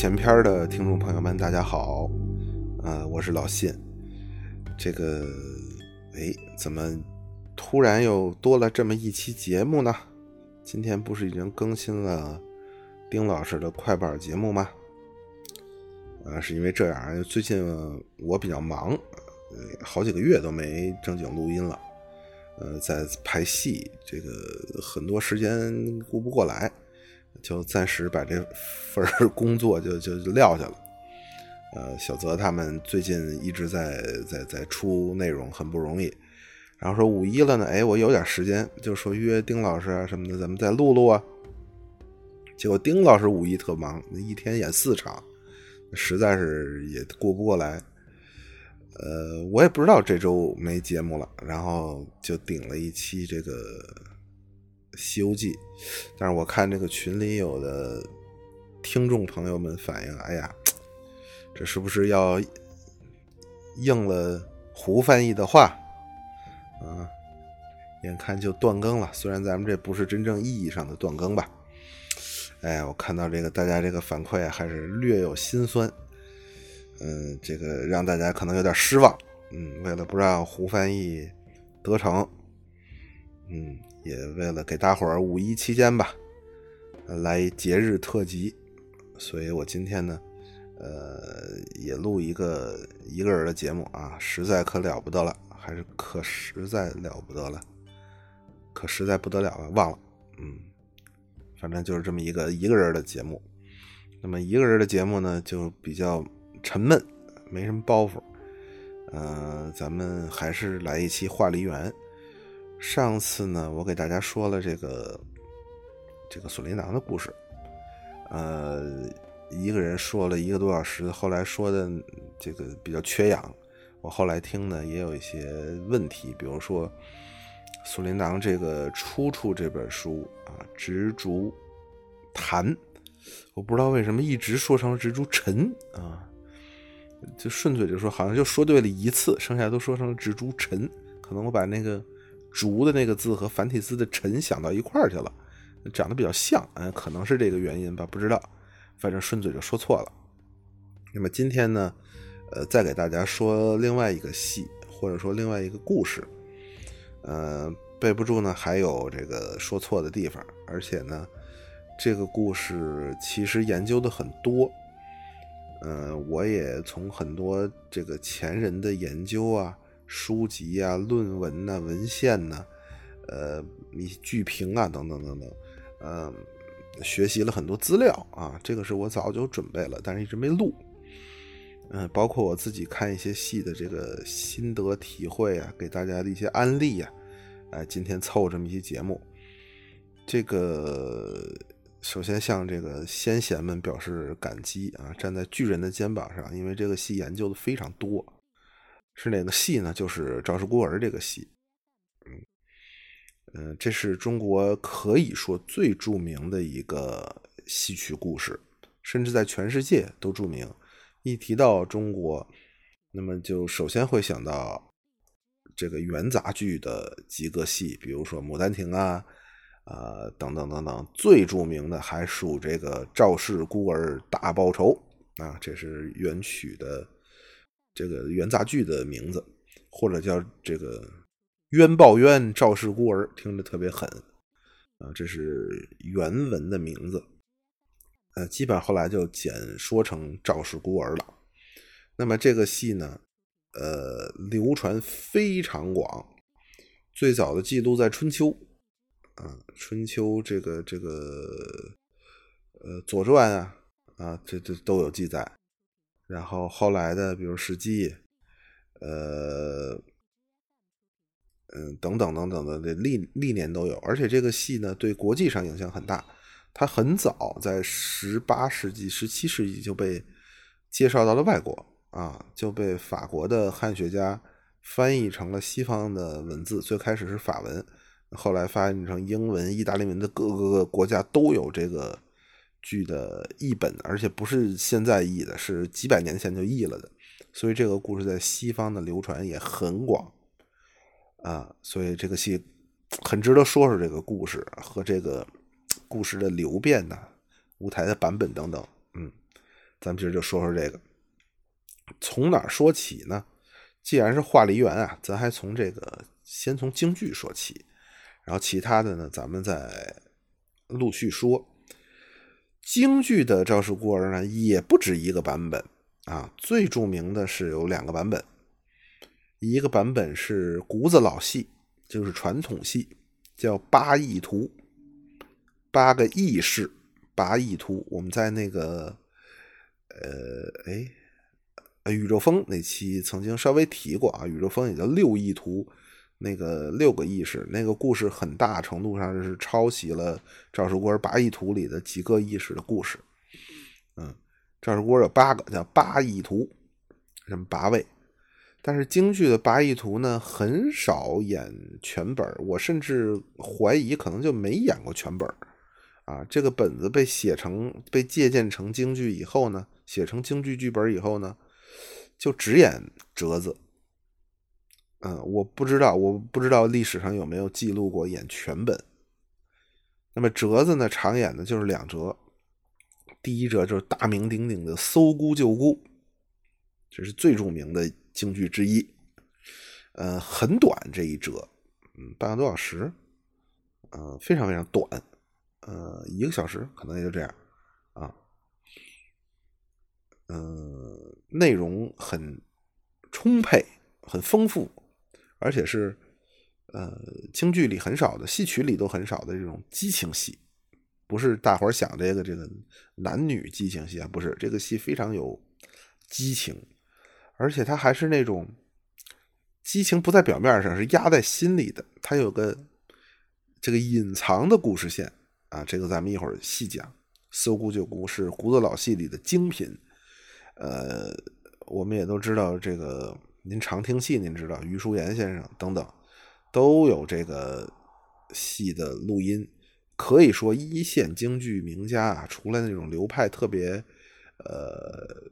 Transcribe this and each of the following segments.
前篇的听众朋友们，大家好，呃，我是老信。这个，哎，怎么突然又多了这么一期节目呢？今天不是已经更新了丁老师的快板节目吗？啊，是因为这样，最近我比较忙，呃，好几个月都没正经录音了，呃，在拍戏，这个很多时间顾不过来。就暂时把这份工作就就撂下了。呃，小泽他们最近一直在在在出内容，很不容易。然后说五一了呢，哎，我有点时间，就说约丁老师啊什么的，咱们再录录啊。结果丁老师五一特忙，一天演四场，实在是也过不过来。呃，我也不知道这周没节目了，然后就顶了一期这个。《西游记》，但是我看这个群里有的听众朋友们反映，哎呀，这是不是要应了胡翻译的话啊？眼看就断更了，虽然咱们这不是真正意义上的断更吧。哎，我看到这个大家这个反馈还是略有心酸，嗯，这个让大家可能有点失望。嗯，为了不让胡翻译得逞，嗯。也为了给大伙儿五一期间吧，来节日特辑，所以我今天呢，呃，也录一个一个人的节目啊，实在可了不得了，还是可实在了不得了，可实在不得了了，忘了，嗯，反正就是这么一个一个人的节目。那么一个人的节目呢，就比较沉闷，没什么包袱，呃，咱们还是来一期话梨园。上次呢，我给大家说了这个这个锁麟囊的故事，呃，一个人说了一个多小时，后来说的这个比较缺氧，我后来听呢也有一些问题，比如说锁麟囊这个出处这本书啊，执竹谈，我不知道为什么一直说成了执竹陈啊，就顺嘴就说，好像就说对了一次，剩下都说成了执竹陈，可能我把那个。竹的那个字和繁体字的陈想到一块儿去了，长得比较像，嗯，可能是这个原因吧，不知道，反正顺嘴就说错了。那么今天呢，呃，再给大家说另外一个戏，或者说另外一个故事，呃，备不住呢还有这个说错的地方，而且呢，这个故事其实研究的很多，呃，我也从很多这个前人的研究啊。书籍啊、论文呐、文献呐，呃，一剧评啊，等等等等，嗯，学习了很多资料啊，这个是我早就准备了，但是一直没录。嗯，包括我自己看一些戏的这个心得体会啊，给大家的一些安利呀，哎，今天凑这么一期节目。这个首先向这个先贤们表示感激啊，站在巨人的肩膀上，因为这个戏研究的非常多。是哪个戏呢？就是《赵氏孤儿》这个戏，嗯嗯，这是中国可以说最著名的一个戏曲故事，甚至在全世界都著名。一提到中国，那么就首先会想到这个元杂剧的几个戏，比如说《牡丹亭》啊，啊等等等等。最著名的还属这个《赵氏孤儿大报仇》啊，这是元曲的。这个元杂剧的名字，或者叫这个冤报冤，赵氏孤儿，听着特别狠啊！这是原文的名字，呃，基本后来就简说成赵氏孤儿了。那么这个戏呢，呃，流传非常广，最早的记录在春秋啊，春秋这个这个呃《左传》啊啊，这这都有记载。然后后来的，比如《史记》，呃，嗯，等等等等的，历历年都有。而且这个戏呢，对国际上影响很大。它很早在十八世纪、十七世纪就被介绍到了外国啊，就被法国的汉学家翻译成了西方的文字。最开始是法文，后来翻译成英文、意大利文的各个国家都有这个。剧的译本，而且不是现在译的，是几百年前就译了的，所以这个故事在西方的流传也很广啊，所以这个戏很值得说说这个故事和这个故事的流变呐，舞台的版本等等，嗯，咱们今儿就说说这个，从哪儿说起呢？既然是画梨园啊，咱还从这个先从京剧说起，然后其他的呢，咱们再陆续说。京剧的赵氏孤儿呢，也不止一个版本啊，最著名的是有两个版本，一个版本是谷子老戏，就是传统戏，叫八义图，八个义士，八义图。我们在那个呃，哎，宇宙风那期曾经稍微提过啊，宇宙风也叫六义图。那个六个意识，那个故事很大程度上是抄袭了《赵氏孤儿八义图》里的几个意识的故事。嗯，赵氏孤儿有八个，叫八义图，什么八位。但是京剧的八义图呢，很少演全本我甚至怀疑可能就没演过全本啊，这个本子被写成、被借鉴成京剧以后呢，写成京剧剧本以后呢，就只演折子。嗯，我不知道，我不知道历史上有没有记录过演全本。那么折子呢，常演的就是两折。第一折就是大名鼎鼎的《搜孤救孤》，这是最著名的京剧之一。呃，很短这一折，嗯，半个多小时，呃，非常非常短，呃，一个小时可能也就这样啊。嗯，内容很充沛，很丰富。而且是，呃，京剧里很少的，戏曲里都很少的这种激情戏，不是大伙儿想这个这个男女激情戏啊，不是这个戏非常有激情，而且它还是那种激情不在表面上，是压在心里的，它有个这个隐藏的故事线啊，这个咱们一会儿细讲。《搜姑救姑》是胡子老戏里的精品，呃，我们也都知道这个。您常听戏，您知道余叔岩先生等等都有这个戏的录音，可以说一线京剧名家啊，除了那种流派特别呃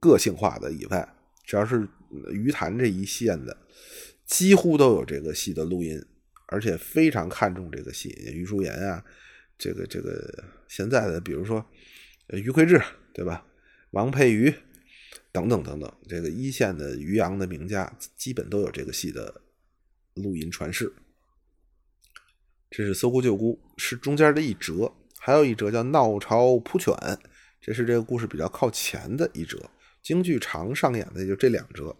个性化的以外，只要是余坛这一线的，几乎都有这个戏的录音，而且非常看重这个戏。余叔岩啊，这个这个现在的，比如说余魁志，对吧？王佩瑜。等等等等，这个一线的渔阳的名家基本都有这个戏的录音传世。这是《搜孤救孤》，是中间的一折，还有一折叫《闹巢扑犬》，这是这个故事比较靠前的一折。京剧常上演的就这两折，《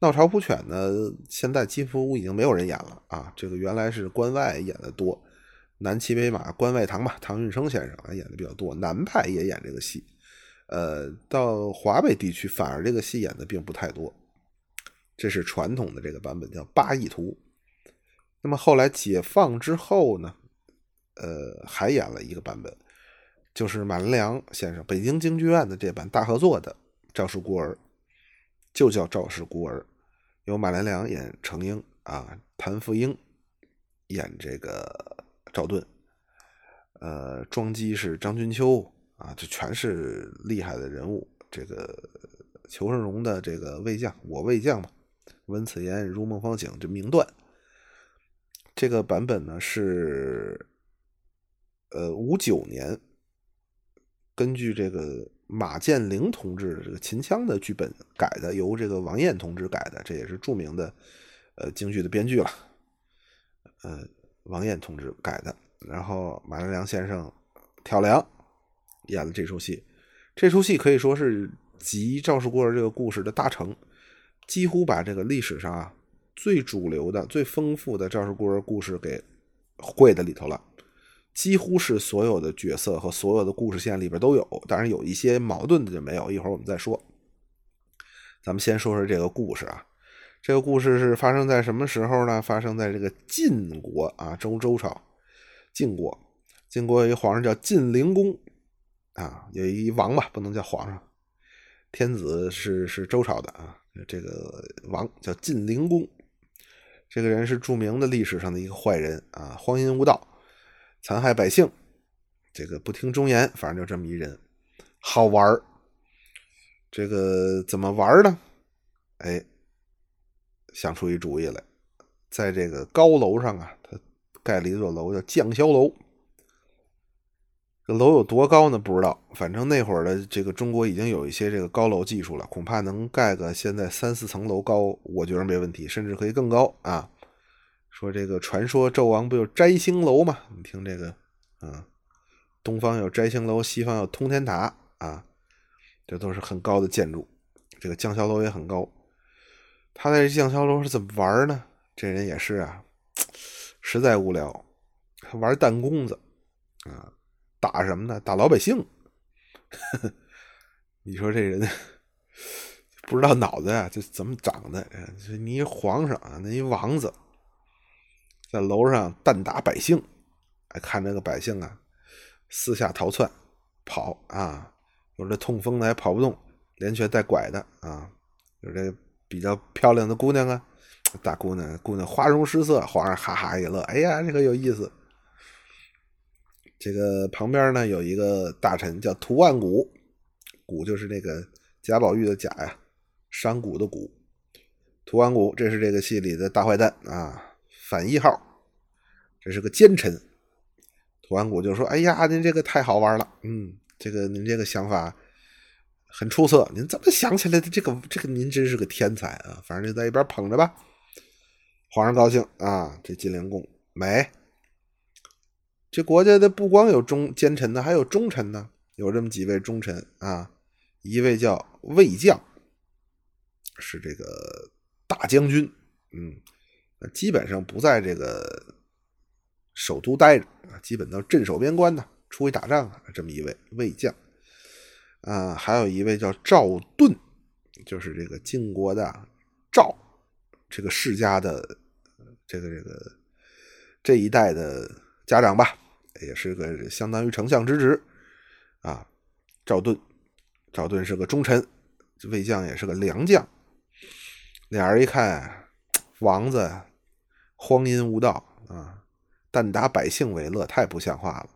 闹巢扑犬》呢，现在几乎已经没有人演了啊。这个原来是关外演的多，南骑北马关外堂吧，唐运生先生啊演的比较多，南派也演这个戏。呃，到华北地区反而这个戏演的并不太多，这是传统的这个版本叫八义图。那么后来解放之后呢，呃，还演了一个版本，就是马连良先生北京京剧院的这版大合作的《赵氏孤儿》，就叫《赵氏孤儿》，由马连良演程婴啊，谭富英演这个赵盾，呃，庄姬是张君秋。啊，这全是厉害的人物。这个裘盛戎的这个魏将，我魏将嘛，闻此言如梦方醒，这名段。这个版本呢是，呃，五九年，根据这个马建龄同志这个秦腔的剧本改的，由这个王燕同志改的，这也是著名的呃京剧的编剧了。呃，王燕同志改的，然后马连良先生挑梁。演了这出戏，这出戏可以说是集赵氏孤儿这个故事的大成，几乎把这个历史上啊最主流的、最丰富的赵氏孤儿故事给汇在里头了，几乎是所有的角色和所有的故事线里边都有，当然有一些矛盾的就没有，一会儿我们再说。咱们先说说这个故事啊，这个故事是发生在什么时候呢？发生在这个晋国啊，周周朝，晋国，晋国有一个皇上叫晋灵公。啊，有一王吧，不能叫皇上，天子是是周朝的啊。这个王叫晋灵公，这个人是著名的历史上的一个坏人啊，荒淫无道，残害百姓，这个不听忠言，反正就这么一人，好玩儿这个怎么玩呢？哎，想出一主意来，在这个高楼上啊，他盖了一座楼叫绛霄楼。这楼有多高呢？不知道，反正那会儿的这个中国已经有一些这个高楼技术了，恐怕能盖个现在三四层楼高，我觉得没问题，甚至可以更高啊。说这个传说纣王不有摘星楼吗？你听这个啊，东方有摘星楼，西方有通天塔啊，这都是很高的建筑。这个将校楼也很高，他在将校楼是怎么玩呢？这人也是啊，实在无聊，玩弹弓子啊。打什么呢？打老百姓！你说这人 不知道脑子呀，这怎么长的？你一皇上啊，那一王子在楼上弹打百姓，哎，看这个百姓啊，四下逃窜跑啊，有这痛风的还跑不动，连瘸带拐的啊，有这比较漂亮的姑娘啊，大姑娘姑娘花容失色，皇上哈哈一乐，哎呀，这个有意思。这个旁边呢有一个大臣叫屠万古，古就是那个贾宝玉的贾呀，山谷的谷。屠万古，这是这个戏里的大坏蛋啊，反一号，这是个奸臣。屠万古就说：“哎呀，您这个太好玩了，嗯，这个您这个想法很出色，您怎么想起来的？这个这个您真是个天才啊！反正就在一边捧着吧。”皇上高兴啊，这金陵宫美。这国家的不光有忠奸臣呢，还有忠臣呢。有这么几位忠臣啊，一位叫魏将，是这个大将军，嗯，基本上不在这个首都待着啊，基本都镇守边关呢，出去打仗啊。这么一位魏将啊，还有一位叫赵盾，就是这个晋国的赵这个世家的这个这个这一代的家长吧。也是个相当于丞相之职啊，赵盾，赵盾是个忠臣，魏将也是个良将。俩人一看，王子荒淫无道啊，但打百姓为乐，太不像话了。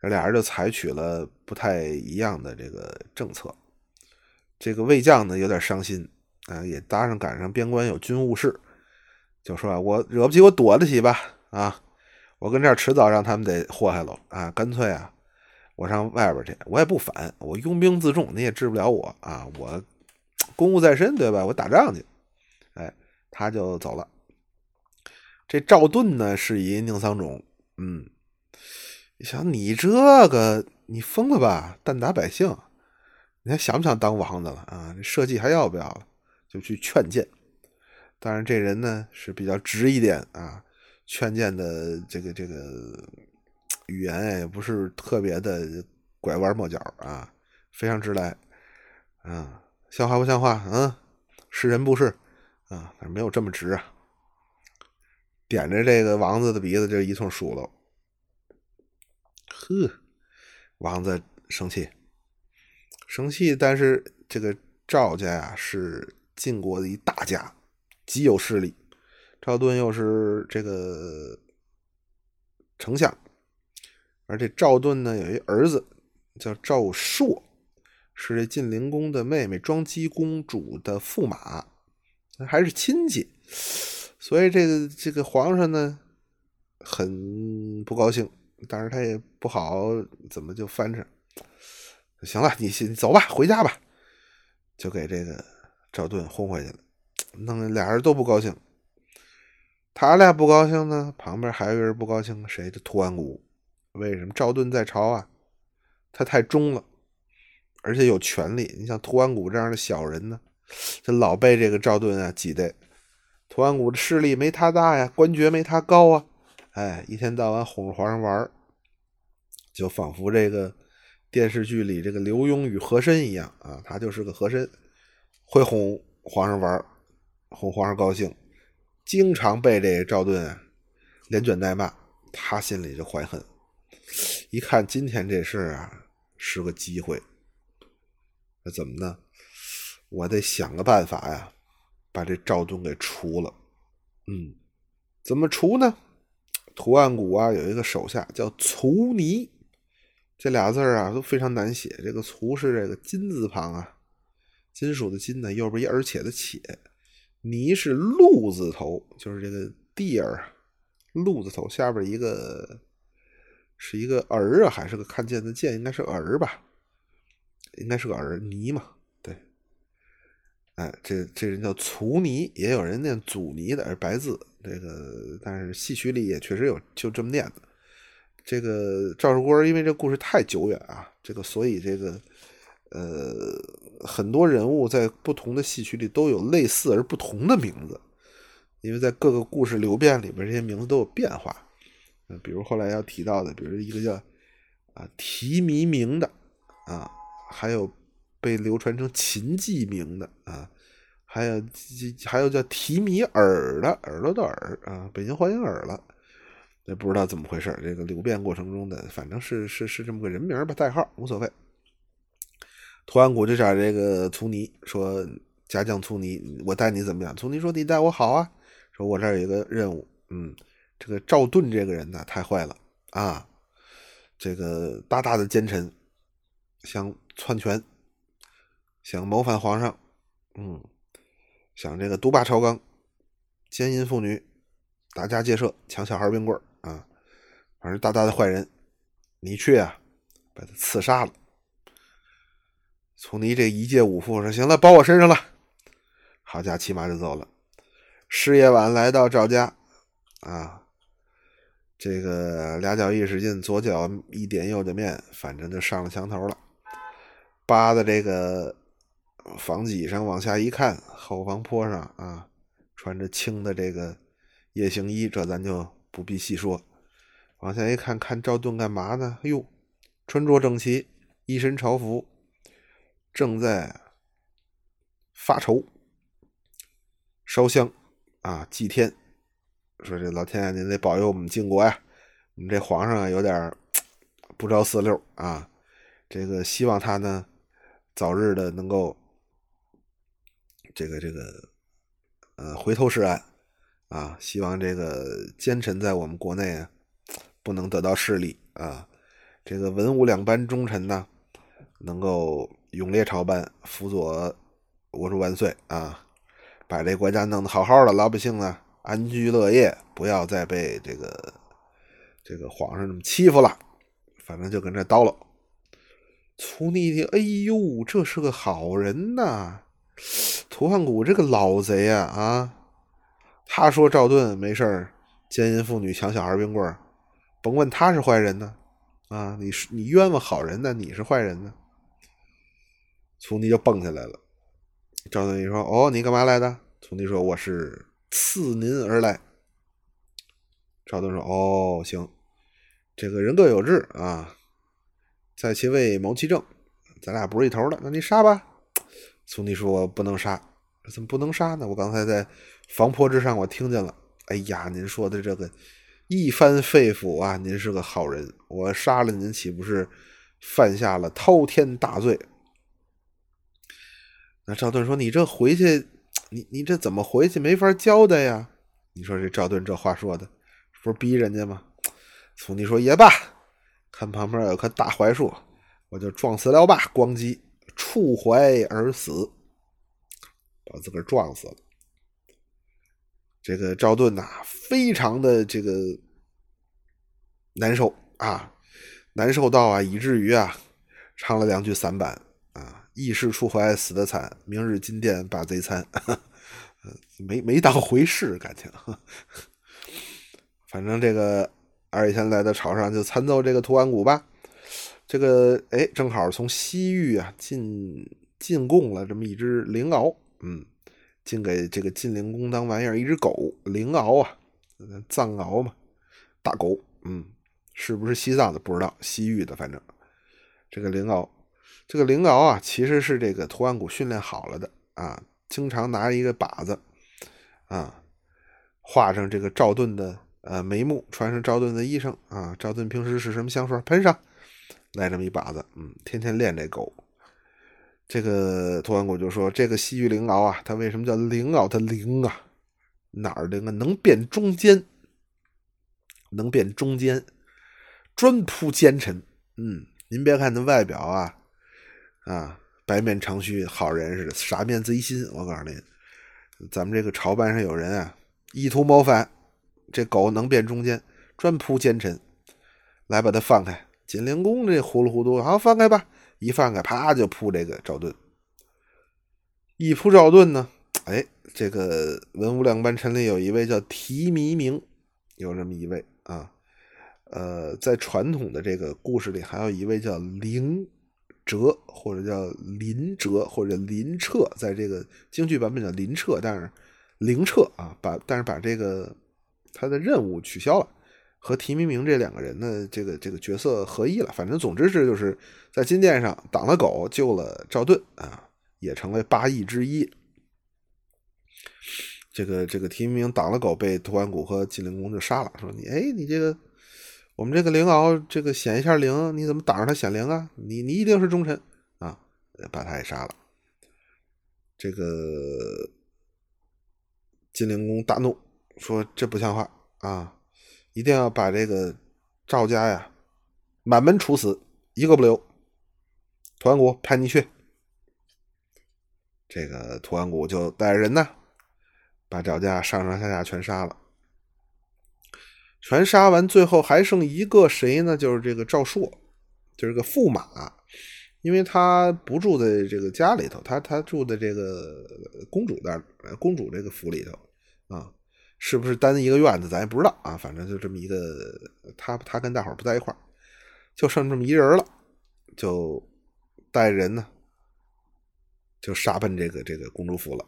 这俩人就采取了不太一样的这个政策。这个魏将呢，有点伤心啊，也搭上赶上边关有军务事，就说啊我惹不起，我躲得起吧啊。我跟这儿迟早让他们得祸害了啊！干脆啊，我上外边去，我也不反，我拥兵自重，你也治不了我啊！我 公务在身，对吧？我打仗去。哎，他就走了。这赵盾呢，是一宁桑种，嗯，你想你这个，你疯了吧？弹打百姓，你还想不想当王子了啊？这社稷还要不要了？就去劝谏。当然，这人呢是比较直一点啊。劝谏的这个这个语言也不是特别的拐弯抹角啊，非常直来啊，像话不像话？嗯，是人不是啊，没有这么直啊。点着这个王子的鼻子就一通数落，呵，王子生气，生气。但是这个赵家呀是晋国的一大家，极有势力。赵盾又是这个丞相，而这赵盾呢有一儿子叫赵朔，是这晋灵公的妹妹庄姬公主的驸马，还是亲戚，所以这个这个皇上呢很不高兴，但是他也不好怎么就翻着，行了，你先走吧，回家吧，就给这个赵盾轰回去了，弄得俩人都不高兴。他俩不高兴呢，旁边还有人不高兴，谁？的屠完古。为什么赵盾在朝啊？他太忠了，而且有权利。你像图安古这样的小人呢，这老被这个赵盾啊挤兑。屠完古的势力没他大呀，官爵没他高啊。哎，一天到晚哄着皇上玩就仿佛这个电视剧里这个刘墉与和珅一样啊，他就是个和珅，会哄皇上玩哄皇上高兴。经常被这赵盾连卷带骂，他心里就怀恨。一看今天这事啊，是个机会，那怎么呢？我得想个办法呀，把这赵盾给除了。嗯，怎么除呢？图案谷啊，有一个手下叫卒尼，这俩字啊都非常难写。这个“卒”是这个金字旁啊，金属的“金”呢，右边一而且的“且”。泥是鹿字头，就是这个 deer，鹿字头下边一个是一个儿啊，还是个看见的见？应该是儿吧，应该是个儿泥嘛。对，哎，这这人叫粗泥，也有人念祖泥的，是白字。这个，但是戏曲里也确实有就这么念的。这个赵氏孤儿，因为这故事太久远啊，这个所以这个呃，很多人物在不同的戏曲里都有类似而不同的名字，因为在各个故事流变里边，这些名字都有变化。比如后来要提到的，比如一个叫啊提弥明的啊，还有被流传成秦记名的啊，还有还有叫提米耳的耳朵的耳啊，北京欢迎耳了，也不知道怎么回事这个流变过程中的，反正是是是这么个人名吧，代号无所谓。图案谷就找这个粗泥说：“家将粗泥，我带你怎么样？”粗泥说：“你带我好啊。”说：“我这儿有一个任务，嗯。”这个赵盾这个人呢，太坏了啊！这个大大的奸臣，想篡权，想谋反皇上，嗯，想这个独霸朝纲，奸淫妇女，打家劫舍，抢小孩冰棍啊！反正大大的坏人，你去啊，把他刺杀了。从你这一介武夫说：“行了，包我身上了。”好家伙，骑马就走了。事夜晚来到赵家，啊。这个俩脚一使劲，左脚一点右脚面，反正就上了墙头了。扒的这个房脊上往下一看，后房坡上啊，穿着青的这个夜行衣，这咱就不必细说。往下一看，看赵盾干嘛呢？哎呦，穿着整齐，一身朝服，正在发愁、烧香啊，祭天。说这老天爷，您得保佑我们晋国呀！我们这皇上啊，有点不着四六啊。这个希望他呢，早日的能够这个这个呃回头是岸啊。希望这个奸臣在我们国内啊，不能得到势力啊。这个文武两班忠臣呢，能够勇列朝班，辅佐我主万岁啊，把这国家弄得好好的，老百姓呢。安居乐业，不要再被这个这个皇上这么欺负了。反正就跟这叨唠。粗逆的，哎呦，这是个好人呐！图汉谷这个老贼啊啊！他说赵盾没事儿奸淫妇女、抢小孩冰棍儿甭问他是坏人呢啊！你是你冤枉好人呢，你是坏人呢？粗逆就蹦起来了。赵盾一说：“哦，你干嘛来的？”粗逆说：“我是。”赐您而来，赵盾说：“哦，行，这个人各有志啊，在其位谋其政，咱俩不是一头的。那你杀吧。”苏尼说：“我不能杀，怎么不能杀呢？我刚才在房坡之上，我听见了。哎呀，您说的这个一番肺腑啊，您是个好人。我杀了您，岂不是犯下了滔天大罪？”那赵盾说：“你这回去。”你你这怎么回去没法交代呀？你说这赵盾这话说的，不是逼人家吗？从你说也罢，看旁边有棵大槐树，我就撞死了吧！咣叽，触槐而死，把自个儿撞死了。这个赵盾呐，非常的这个难受啊，难受到啊，以至于啊，唱了两句散板啊。义士出怀死得惨，明日金殿把贼参，没没当回事，感情。反正这个二月天来到朝上就参奏这个图案谷吧。这个哎，正好从西域啊进进贡了这么一只灵獒，嗯，进给这个晋灵公当玩意儿，一只狗灵獒啊，藏獒嘛，大狗，嗯，是不是西藏的不知道，西域的反正这个灵獒。这个灵獒啊，其实是这个图案谷训练好了的啊，经常拿一个靶子啊，画上这个赵盾的呃眉目，穿上赵盾的衣裳啊，赵盾平时是什么香水喷上，来这么一靶子，嗯，天天练这狗。这个图案谷就说，这个西域灵獒啊，它为什么叫灵獒？它灵啊，哪儿灵啊？能变中间，能变中间，专扑奸臣。嗯，您别看它外表啊。啊，白面长须，好人似的，傻面贼心。我告诉你，咱们这个朝班上有人啊，意图谋反，这狗能变中间，专扑奸臣，来把他放开。金陵公这糊里糊涂，好放开吧，一放开，啪就扑这个赵盾。一扑赵盾呢，哎，这个文武两班臣里有一位叫提弥明，有这么一位啊。呃，在传统的这个故事里，还有一位叫灵哲，或者叫林哲，或者林彻，在这个京剧版本叫林彻，但是灵彻啊，把但是把这个他的任务取消了，和提弥明这两个人的这个这个角色合一了。反正总之是就是在金殿上挡了狗，救了赵盾啊，也成为八义之一。这个这个提弥明挡了狗，被图安谷和金灵公就杀了，说你哎你这个。我们这个灵鳌，这个显一下灵，你怎么挡着他显灵啊？你你一定是忠臣啊，把他也杀了。这个金灵公大怒，说这不像话啊，一定要把这个赵家呀满门处死，一个不留。图安谷派你去，这个图安谷就带着人呢，把赵家上上下下全杀了。全杀完，最后还剩一个谁呢？就是这个赵硕，就是个驸马，因为他不住在这个家里头，他他住在这个公主那公主这个府里头啊，是不是单一个院子，咱也不知道啊。反正就这么一个，他他跟大伙不在一块就剩这么一人了，就带人呢，就杀奔这个这个公主府了，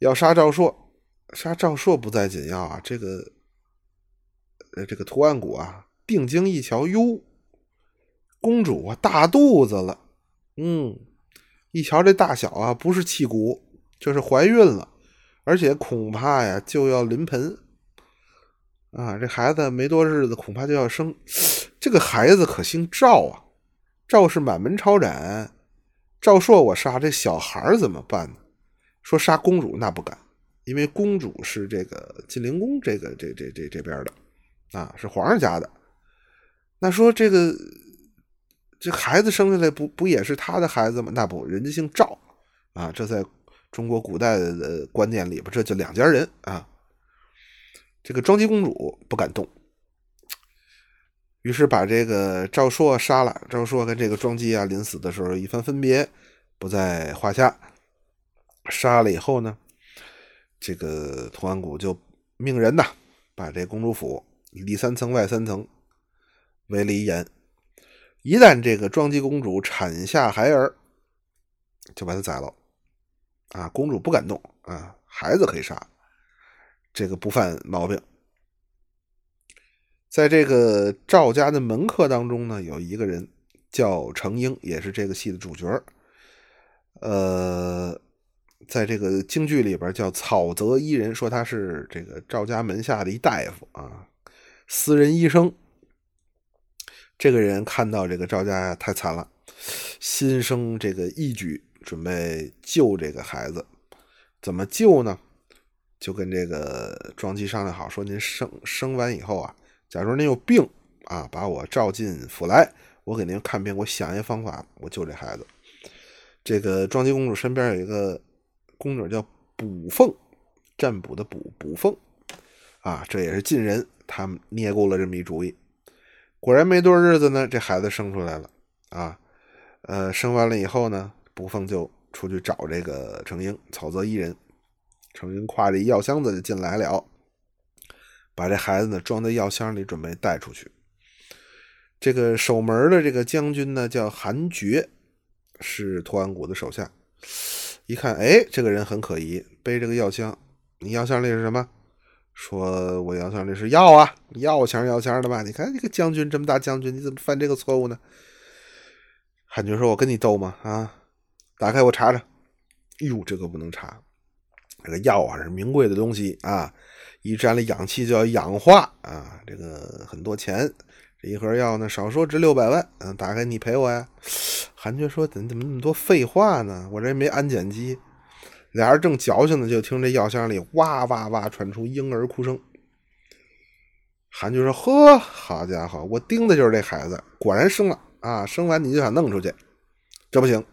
要杀赵硕，杀赵硕不在紧要啊，这个。呃，这个图案谷啊，定睛一瞧，哟，公主啊，大肚子了。嗯，一瞧这大小啊，不是气鼓，就是怀孕了，而且恐怕呀就要临盆啊。这孩子没多日子，恐怕就要生。这个孩子可姓赵啊，赵氏满门抄斩。赵硕我杀这小孩怎么办呢？说杀公主那不敢，因为公主是这个晋灵公这个这这这这边的。啊，是皇上家的。那说这个这孩子生下来不不也是他的孩子吗？那不，人家姓赵啊。这在中国古代的观念里边，这就两家人啊。这个庄姬公主不敢动，于是把这个赵硕杀了。赵硕跟这个庄姬啊，临死的时候一番分别，不在话下。杀了以后呢，这个佟安谷就命人呐，把这公主府。里三层外三层，围了一严。一旦这个庄姬公主产下孩儿，就把他宰了。啊，公主不敢动啊，孩子可以杀，这个不犯毛病。在这个赵家的门客当中呢，有一个人叫程婴，也是这个戏的主角。呃，在这个京剧里边叫草泽伊人，说他是这个赵家门下的一大夫啊。私人医生，这个人看到这个赵家太惨了，心生这个义举，准备救这个孩子。怎么救呢？就跟这个庄姬商量好，说您生生完以后啊，假如您有病啊，把我召进府来，我给您看病，我想一个方法，我救这孩子。这个庄姬公主身边有一个宫女叫卜凤，占卜的卜卜凤啊，这也是近人。他们捏过了这么一主意，果然没多少日子呢，这孩子生出来了啊。呃，生完了以后呢，不凤就出去找这个程婴，草泽一人。程婴挎着一药箱子就进来了，把这孩子呢装在药箱里，准备带出去。这个守门的这个将军呢叫韩觉，是托安谷的手下。一看，哎，这个人很可疑，背这个药箱，你药箱里是什么？说我药箱里是药啊，药钱药钱的吧？你看这个将军这么大将军，你怎么犯这个错误呢？汉军说：“我跟你斗吗？啊，打开我查查。哟，这个不能查，这个药啊是名贵的东西啊，一沾了氧气就要氧化啊，这个很多钱。这一盒药呢，少说值六百万。嗯，打开你赔我呀。”韩军说：“怎怎么那么多废话呢？我这没安检机。”俩人正矫情呢，就听这药箱里哇哇哇传出婴儿哭声。韩军说：“呵，好家伙，我盯的就是这孩子，果然生了啊！生完你就想弄出去，这不行。”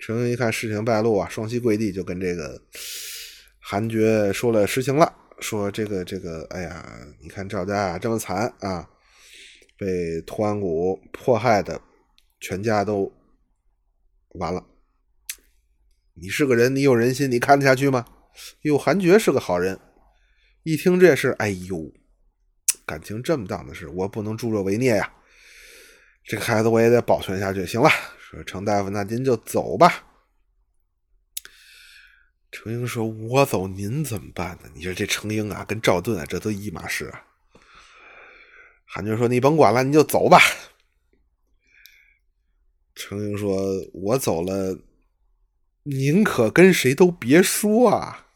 程英一看事情败露啊，双膝跪地，就跟这个韩觉说了实情了，说：“这个这个，哎呀，你看赵家啊这么惨啊，被图安谷迫害的全家都完了。你是个人，你有人心，你看得下去吗？哟，韩厥是个好人，一听这事，哎呦，感情这么当的事，我不能助纣为虐呀。这个孩子我也得保存下去。行了，说程大夫，那您就走吧。程英说：“我走，您怎么办呢？你说这程英啊，跟赵盾啊，这都一码事啊。”韩军说：“你甭管了，你就走吧。”程英说：“我走了，您可跟谁都别说啊。”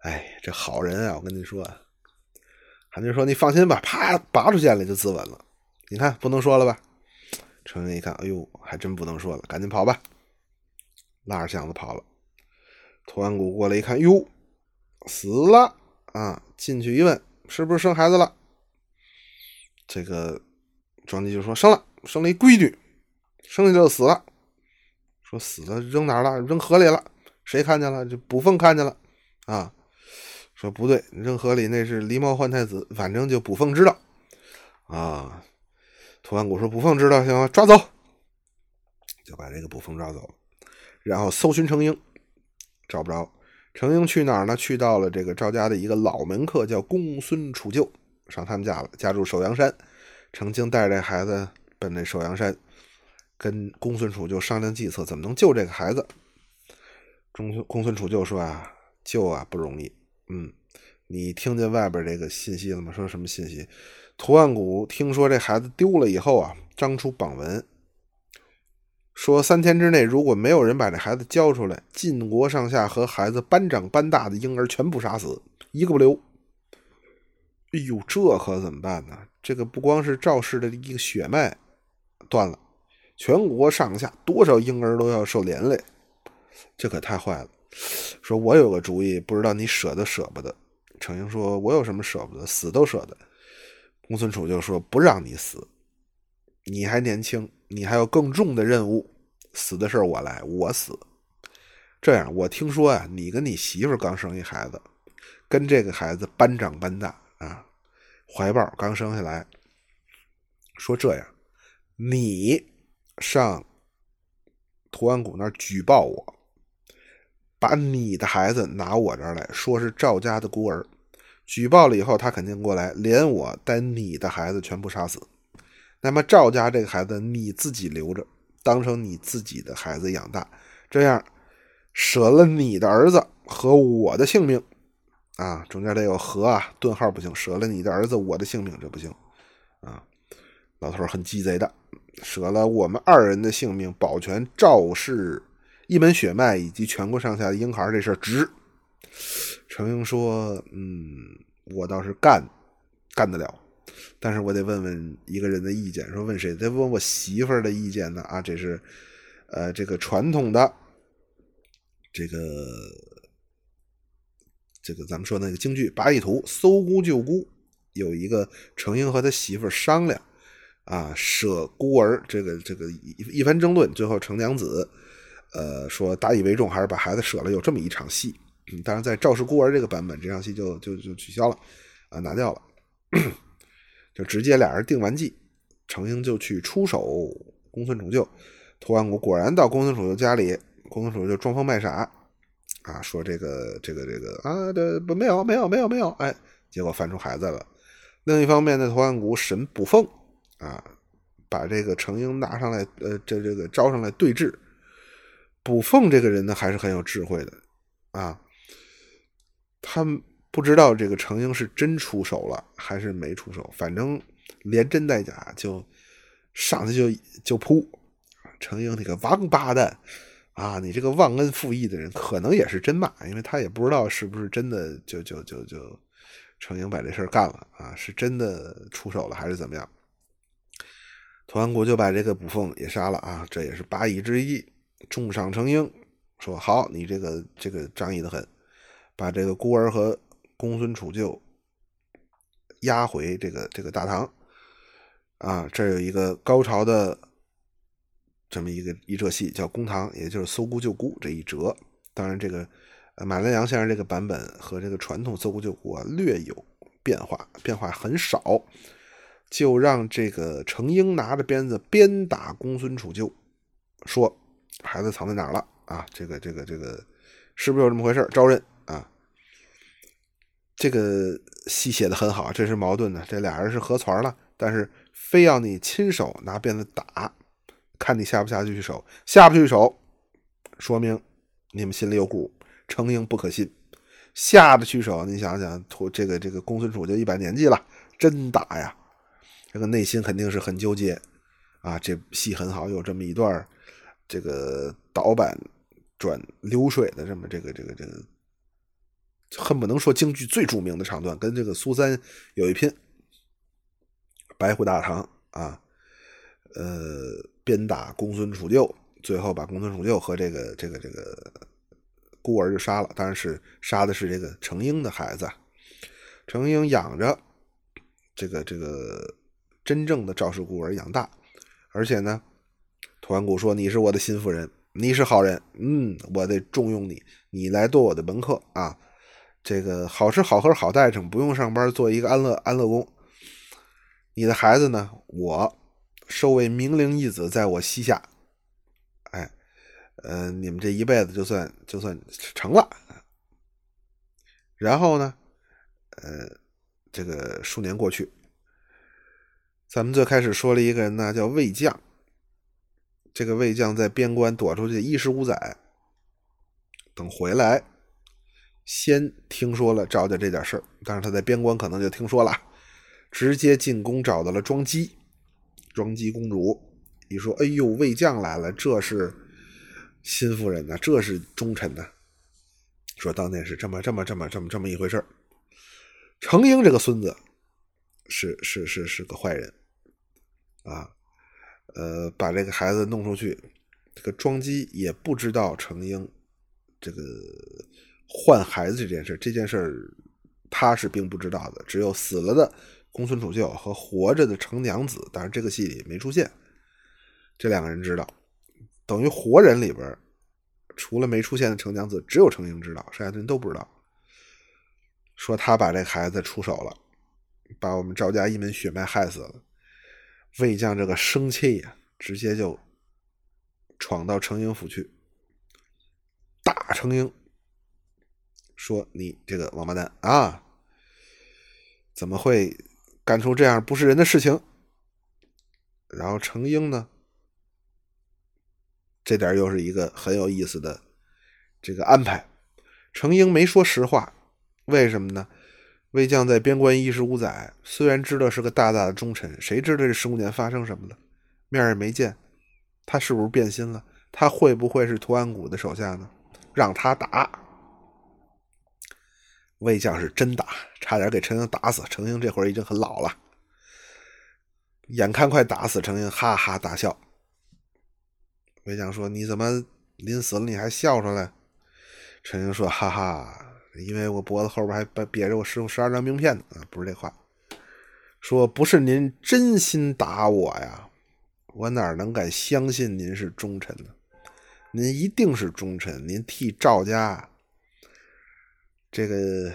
哎，这好人啊，我跟你说。韩军说：“你放心吧。”啪，拔出剑来就自刎了。你看，不能说了吧？程英一看，哎呦，还真不能说了，赶紧跑吧，拉着箱子跑了。图安谷过来一看，哟，死了啊！进去一问，是不是生孩子了？这个庄姬就说生了，生了一闺女，生下就死了。说死了扔哪儿了？扔河里了。谁看见了？就卜凤看见了啊。说不对，扔河里那是狸猫换太子，反正就卜凤知道啊。图安谷说卜凤知道，行了，抓走，就把这个卜凤抓走，然后搜寻程英。找不着，程英去哪儿呢？去到了这个赵家的一个老门客，叫公孙杵臼，上他们家了，家住首阳山。程京带着这孩子奔那首阳山，跟公孙杵臼商量计策，怎么能救这个孩子？公孙公孙杵臼说啊，救啊不容易。嗯，你听见外边这个信息了吗？说什么信息？图案谷听说这孩子丢了以后啊，张出榜文。说三天之内，如果没有人把这孩子交出来，晋国上下和孩子班长班大的婴儿全部杀死，一个不留。哎呦，这可怎么办呢？这个不光是赵氏的一个血脉断了，全国上下多少婴儿都要受连累，这可太坏了。说我有个主意，不知道你舍得舍不得？程英说：“我有什么舍不得？死都舍得。”公孙楚就说：“不让你死，你还年轻。”你还有更重的任务，死的事我来，我死。这样，我听说啊，你跟你媳妇刚生一孩子，跟这个孩子班长班大啊，怀抱刚生下来。说这样，你上图安谷那儿举报我，把你的孩子拿我这儿来说是赵家的孤儿。举报了以后，他肯定过来，连我带你的孩子全部杀死。那么赵家这个孩子你自己留着，当成你自己的孩子养大，这样舍了你的儿子和我的性命啊，中间得有和啊，顿号不行，舍了你的儿子我的性命这不行啊。老头很鸡贼的，舍了我们二人的性命，保全赵氏一门血脉以及全国上下的婴孩，这事儿值。程英说：“嗯，我倒是干干得了。”但是我得问问一个人的意见，说问谁？得问我媳妇儿的意见呢？啊，这是，呃，这个传统的，这个，这个咱们说那个京剧《八义图》，搜孤救孤，有一个程英和他媳妇儿商量，啊，舍孤儿，这个这个一一番争论，最后程娘子，呃，说大义为重，还是把孩子舍了，有这么一场戏。嗯，当然在赵氏孤儿这个版本，这场戏就就就取消了，啊，拿掉了。就直接俩人定完计，程英就去出手公孙杵臼，图安谷果然到公孙杵臼家里，公孙杵臼就装疯卖傻，啊，说这个这个这个啊，这不没有没有没有没有，哎，结果翻出孩子了。另一方面呢，图安谷审卜凤，啊，把这个程英拿上来，呃，这这个招上来对峙。卜凤这个人呢，还是很有智慧的，啊，他。不知道这个程英是真出手了还是没出手，反正连真带假就上去就就扑。程英那个王八蛋啊！你这个忘恩负义的人，可能也是真骂，因为他也不知道是不是真的就就就就程英把这事儿干了啊，是真的出手了还是怎么样？屠安国就把这个卜凤也杀了啊，这也是八义之一，重赏成英，说好，你这个这个仗义的很，把这个孤儿和。公孙杵臼押回这个这个大唐啊，这有一个高潮的这么一个一折戏，叫公堂，也就是搜孤救孤这一折。当然，这个马连良先生这个版本和这个传统搜孤救孤啊略有变化，变化很少。就让这个程婴拿着鞭子鞭打公孙杵臼，说孩子藏在哪儿了啊？这个这个这个是不是有这么回事招认啊！这个戏写的很好，这是矛盾的。这俩人是合团了，但是非要你亲手拿鞭子打，看你下不下去手，下不去手，说明你们心里有股。程婴不可信，下得去手，你想想，这个这个公孙杵就一把年纪了，真打呀！这个内心肯定是很纠结啊。这戏很好，有这么一段这个倒板转流水的这么这个这个这个，恨不能说京剧最著名的场段，跟这个苏三有一拼。白虎大堂啊，呃，鞭打公孙杵臼，最后把公孙杵臼和这个这个这个孤儿就杀了，当然是杀的是这个程婴的孩子。程婴养着这个这个真正的赵氏孤儿养大，而且呢，屠安谷说你是我的心腹人，你是好人，嗯，我得重用你，你来做我的门客啊，这个好吃好喝好待成，不用上班，做一个安乐安乐工。你的孩子呢？我收为明灵义子，在我膝下。哎，呃，你们这一辈子就算就算成了。然后呢，呃，这个数年过去，咱们最开始说了一个人呢，叫魏将。这个魏将在边关躲出去一十五载，等回来，先听说了赵家这点事儿，但是他在边关可能就听说了。直接进宫找到了庄姬，庄姬公主一说：“哎呦，魏将来了，这是新夫人呢，这是忠臣呢。”说当年是这么这么这么这么这么一回事程婴这个孙子是是是是个坏人啊，呃，把这个孩子弄出去，这个庄姬也不知道程婴这个换孩子这件事，这件事他是并不知道的，只有死了的。公孙杵臼和活着的程娘子，但是这个戏里没出现。这两个人知道，等于活人里边，除了没出现的程娘子，只有程婴知道，剩下的人都不知道。说他把这孩子出手了，把我们赵家一门血脉害死了。魏将这个生气呀，直接就闯到程英府去，打程英，说：“你这个王八蛋啊，怎么会？”干出这样不是人的事情，然后程英呢，这点又是一个很有意思的这个安排。程英没说实话，为什么呢？魏将在边关一十五载，虽然知道是个大大的忠臣，谁知道这十五年发生什么了？面也没见，他是不是变心了？他会不会是图安谷的手下呢？让他打。魏将是真打，差点给程英打死。程英这会儿已经很老了，眼看快打死程英，哈哈大笑。魏将说：“你怎么临死了你还笑出来？”程英说：“哈哈，因为我脖子后边还别着我师傅十二张名片呢。”啊，不是这话，说不是您真心打我呀，我哪能敢相信您是忠臣呢？您一定是忠臣，您替赵家。这个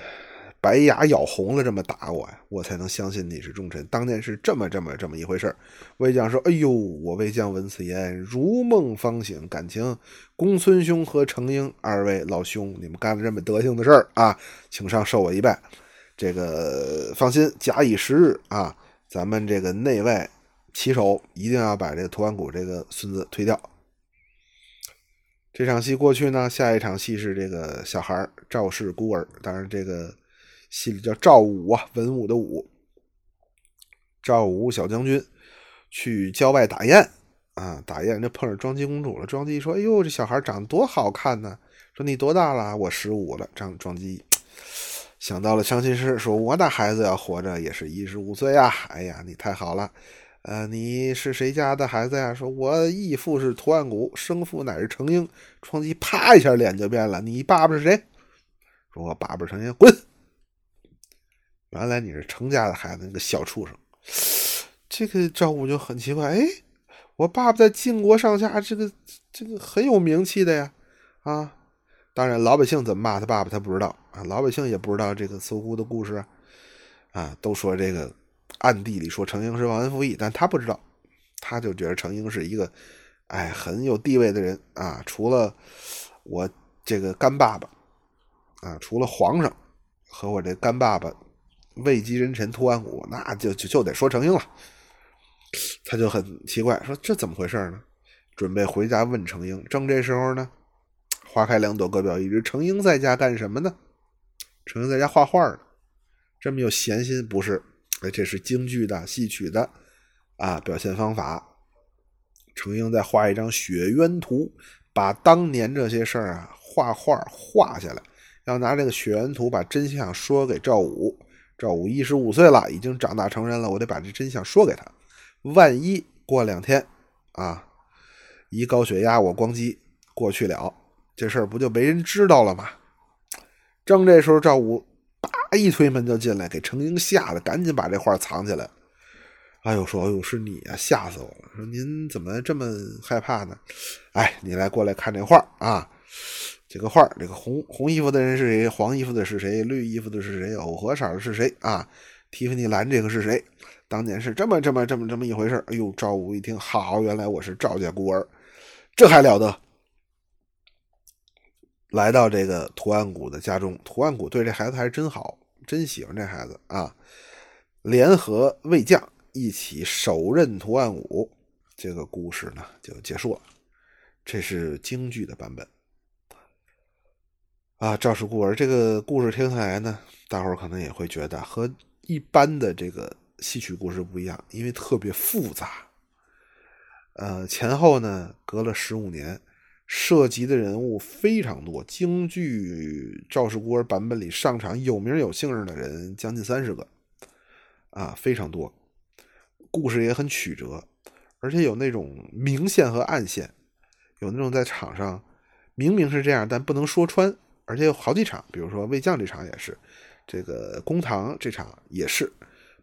白牙咬红了，这么打我呀，我才能相信你是忠臣。当年是这么这么这么一回事魏将说：“哎呦，我魏将闻此言，如梦方醒。感情公孙兄和程婴二位老兄，你们干了这么德行的事儿啊，请上受我一拜。这个放心，假以时日啊，咱们这个内外齐手，一定要把这个屠安谷这个孙子推掉。”这场戏过去呢，下一场戏是这个小孩赵氏孤儿，当然这个戏里叫赵武啊，文武的武。赵武小将军去郊外打雁啊，打雁就碰上庄姬公主了。庄姬说：“哎呦，这小孩长得多好看呢！”说：“你多大了？”我十五了。张庄姬想到了伤心事，说：“我那孩子要活着也是一十五岁啊！”哎呀，你太好了。呃，你是谁家的孩子呀？说我义父是屠岸贾，生父乃是程婴。庄姬啪一下脸就变了。你爸爸是谁？说我爸爸程婴，滚！原来你是程家的孩子，那个小畜生。这个赵武就很奇怪，哎，我爸爸在晋国上下这个这个很有名气的呀，啊，当然老百姓怎么骂他爸爸，他不知道啊，老百姓也不知道这个搜狐的故事啊，都说这个。暗地里说程婴是忘恩负义，但他不知道，他就觉得程婴是一个哎很有地位的人啊，除了我这个干爸爸啊，除了皇上和我这干爸爸位极人臣屠安谷，那就就就得说程婴了。他就很奇怪，说这怎么回事呢？准备回家问程婴。正这时候呢，花开两朵，各表一枝。程婴在家干什么呢？程婴在家画画呢。这么有闲心不是？哎，这是京剧的戏曲的啊表现方法。程婴在画一张雪渊图，把当年这些事儿啊画画画下来，要拿这个雪渊图把真相说给赵武。赵武一十五岁了，已经长大成人了，我得把这真相说给他。万一过两天啊，一高血压我咣叽过去了，这事儿不就没人知道了吗？正这时候，赵武叭一推门就进来，给程英吓得赶紧把这画藏起来。哎呦，说哎呦是你啊，吓死我了！说您怎么这么害怕呢？哎，你来过来看这画啊，这个画，这个红红衣服的人是谁？黄衣服的是谁？绿衣服的是谁？藕荷色的是谁？啊，蒂芙尼蓝这个是谁？当年是这么这么这么这么一回事哎呦，赵武一听，好，原来我是赵家孤儿，这还了得！来到这个图案谷的家中，图案谷对这孩子还是真好，真喜欢这孩子啊。联合魏将一起手刃图案谷，这个故事呢就结束了。这是京剧的版本啊。赵氏孤儿这个故事听下来呢，大伙儿可能也会觉得和一般的这个。戏曲故事不一样，因为特别复杂。呃，前后呢隔了十五年，涉及的人物非常多。京剧《赵氏孤儿》版本里上场有名有姓的人将近三十个，啊，非常多。故事也很曲折，而且有那种明线和暗线，有那种在场上明明是这样，但不能说穿，而且有好几场，比如说魏将这场也是，这个公堂这场也是。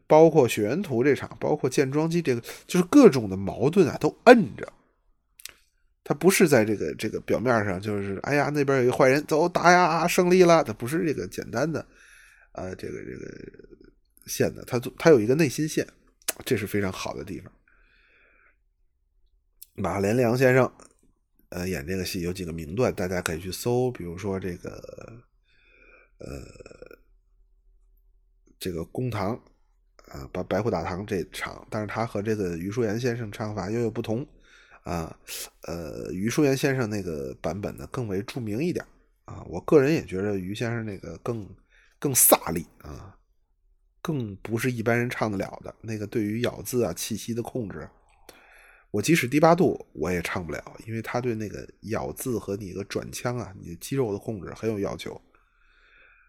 包括雪原图这场，包括建庄机这个，就是各种的矛盾啊，都摁着。他不是在这个这个表面上，就是哎呀那边有一个坏人，走打呀，胜利了。他不是这个简单的，呃，这个这个线的，他他有一个内心线，这是非常好的地方。马连良先生，呃，演这个戏有几个名段，大家可以去搜，比如说这个，呃，这个公堂。啊，白白虎大堂这场，但是他和这个余淑岩先生唱法又有不同，啊，呃，余淑岩先生那个版本呢更为著名一点，啊，我个人也觉得余先生那个更更飒丽啊，更不是一般人唱得了的。那个对于咬字啊、气息的控制，我即使低八度我也唱不了，因为他对那个咬字和你个转腔啊、你的肌肉的控制很有要求，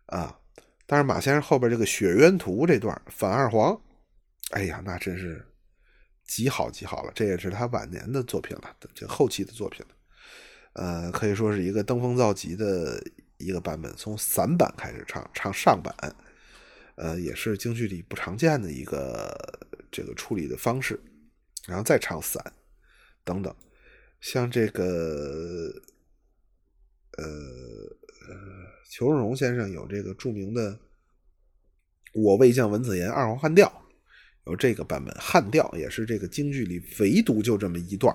啊。但是马先生后边这个《雪渊图》这段反二黄，哎呀，那真是极好极好了，这也是他晚年的作品了，这后期的作品了。呃，可以说是一个登峰造极的一个版本，从散版开始唱，唱上版，呃，也是京剧里不常见的一个这个处理的方式，然后再唱散等等，像这个，呃。裘润荣先生有这个著名的“我未将文子言二黄汉调”，有这个版本汉调，也是这个京剧里唯独就这么一段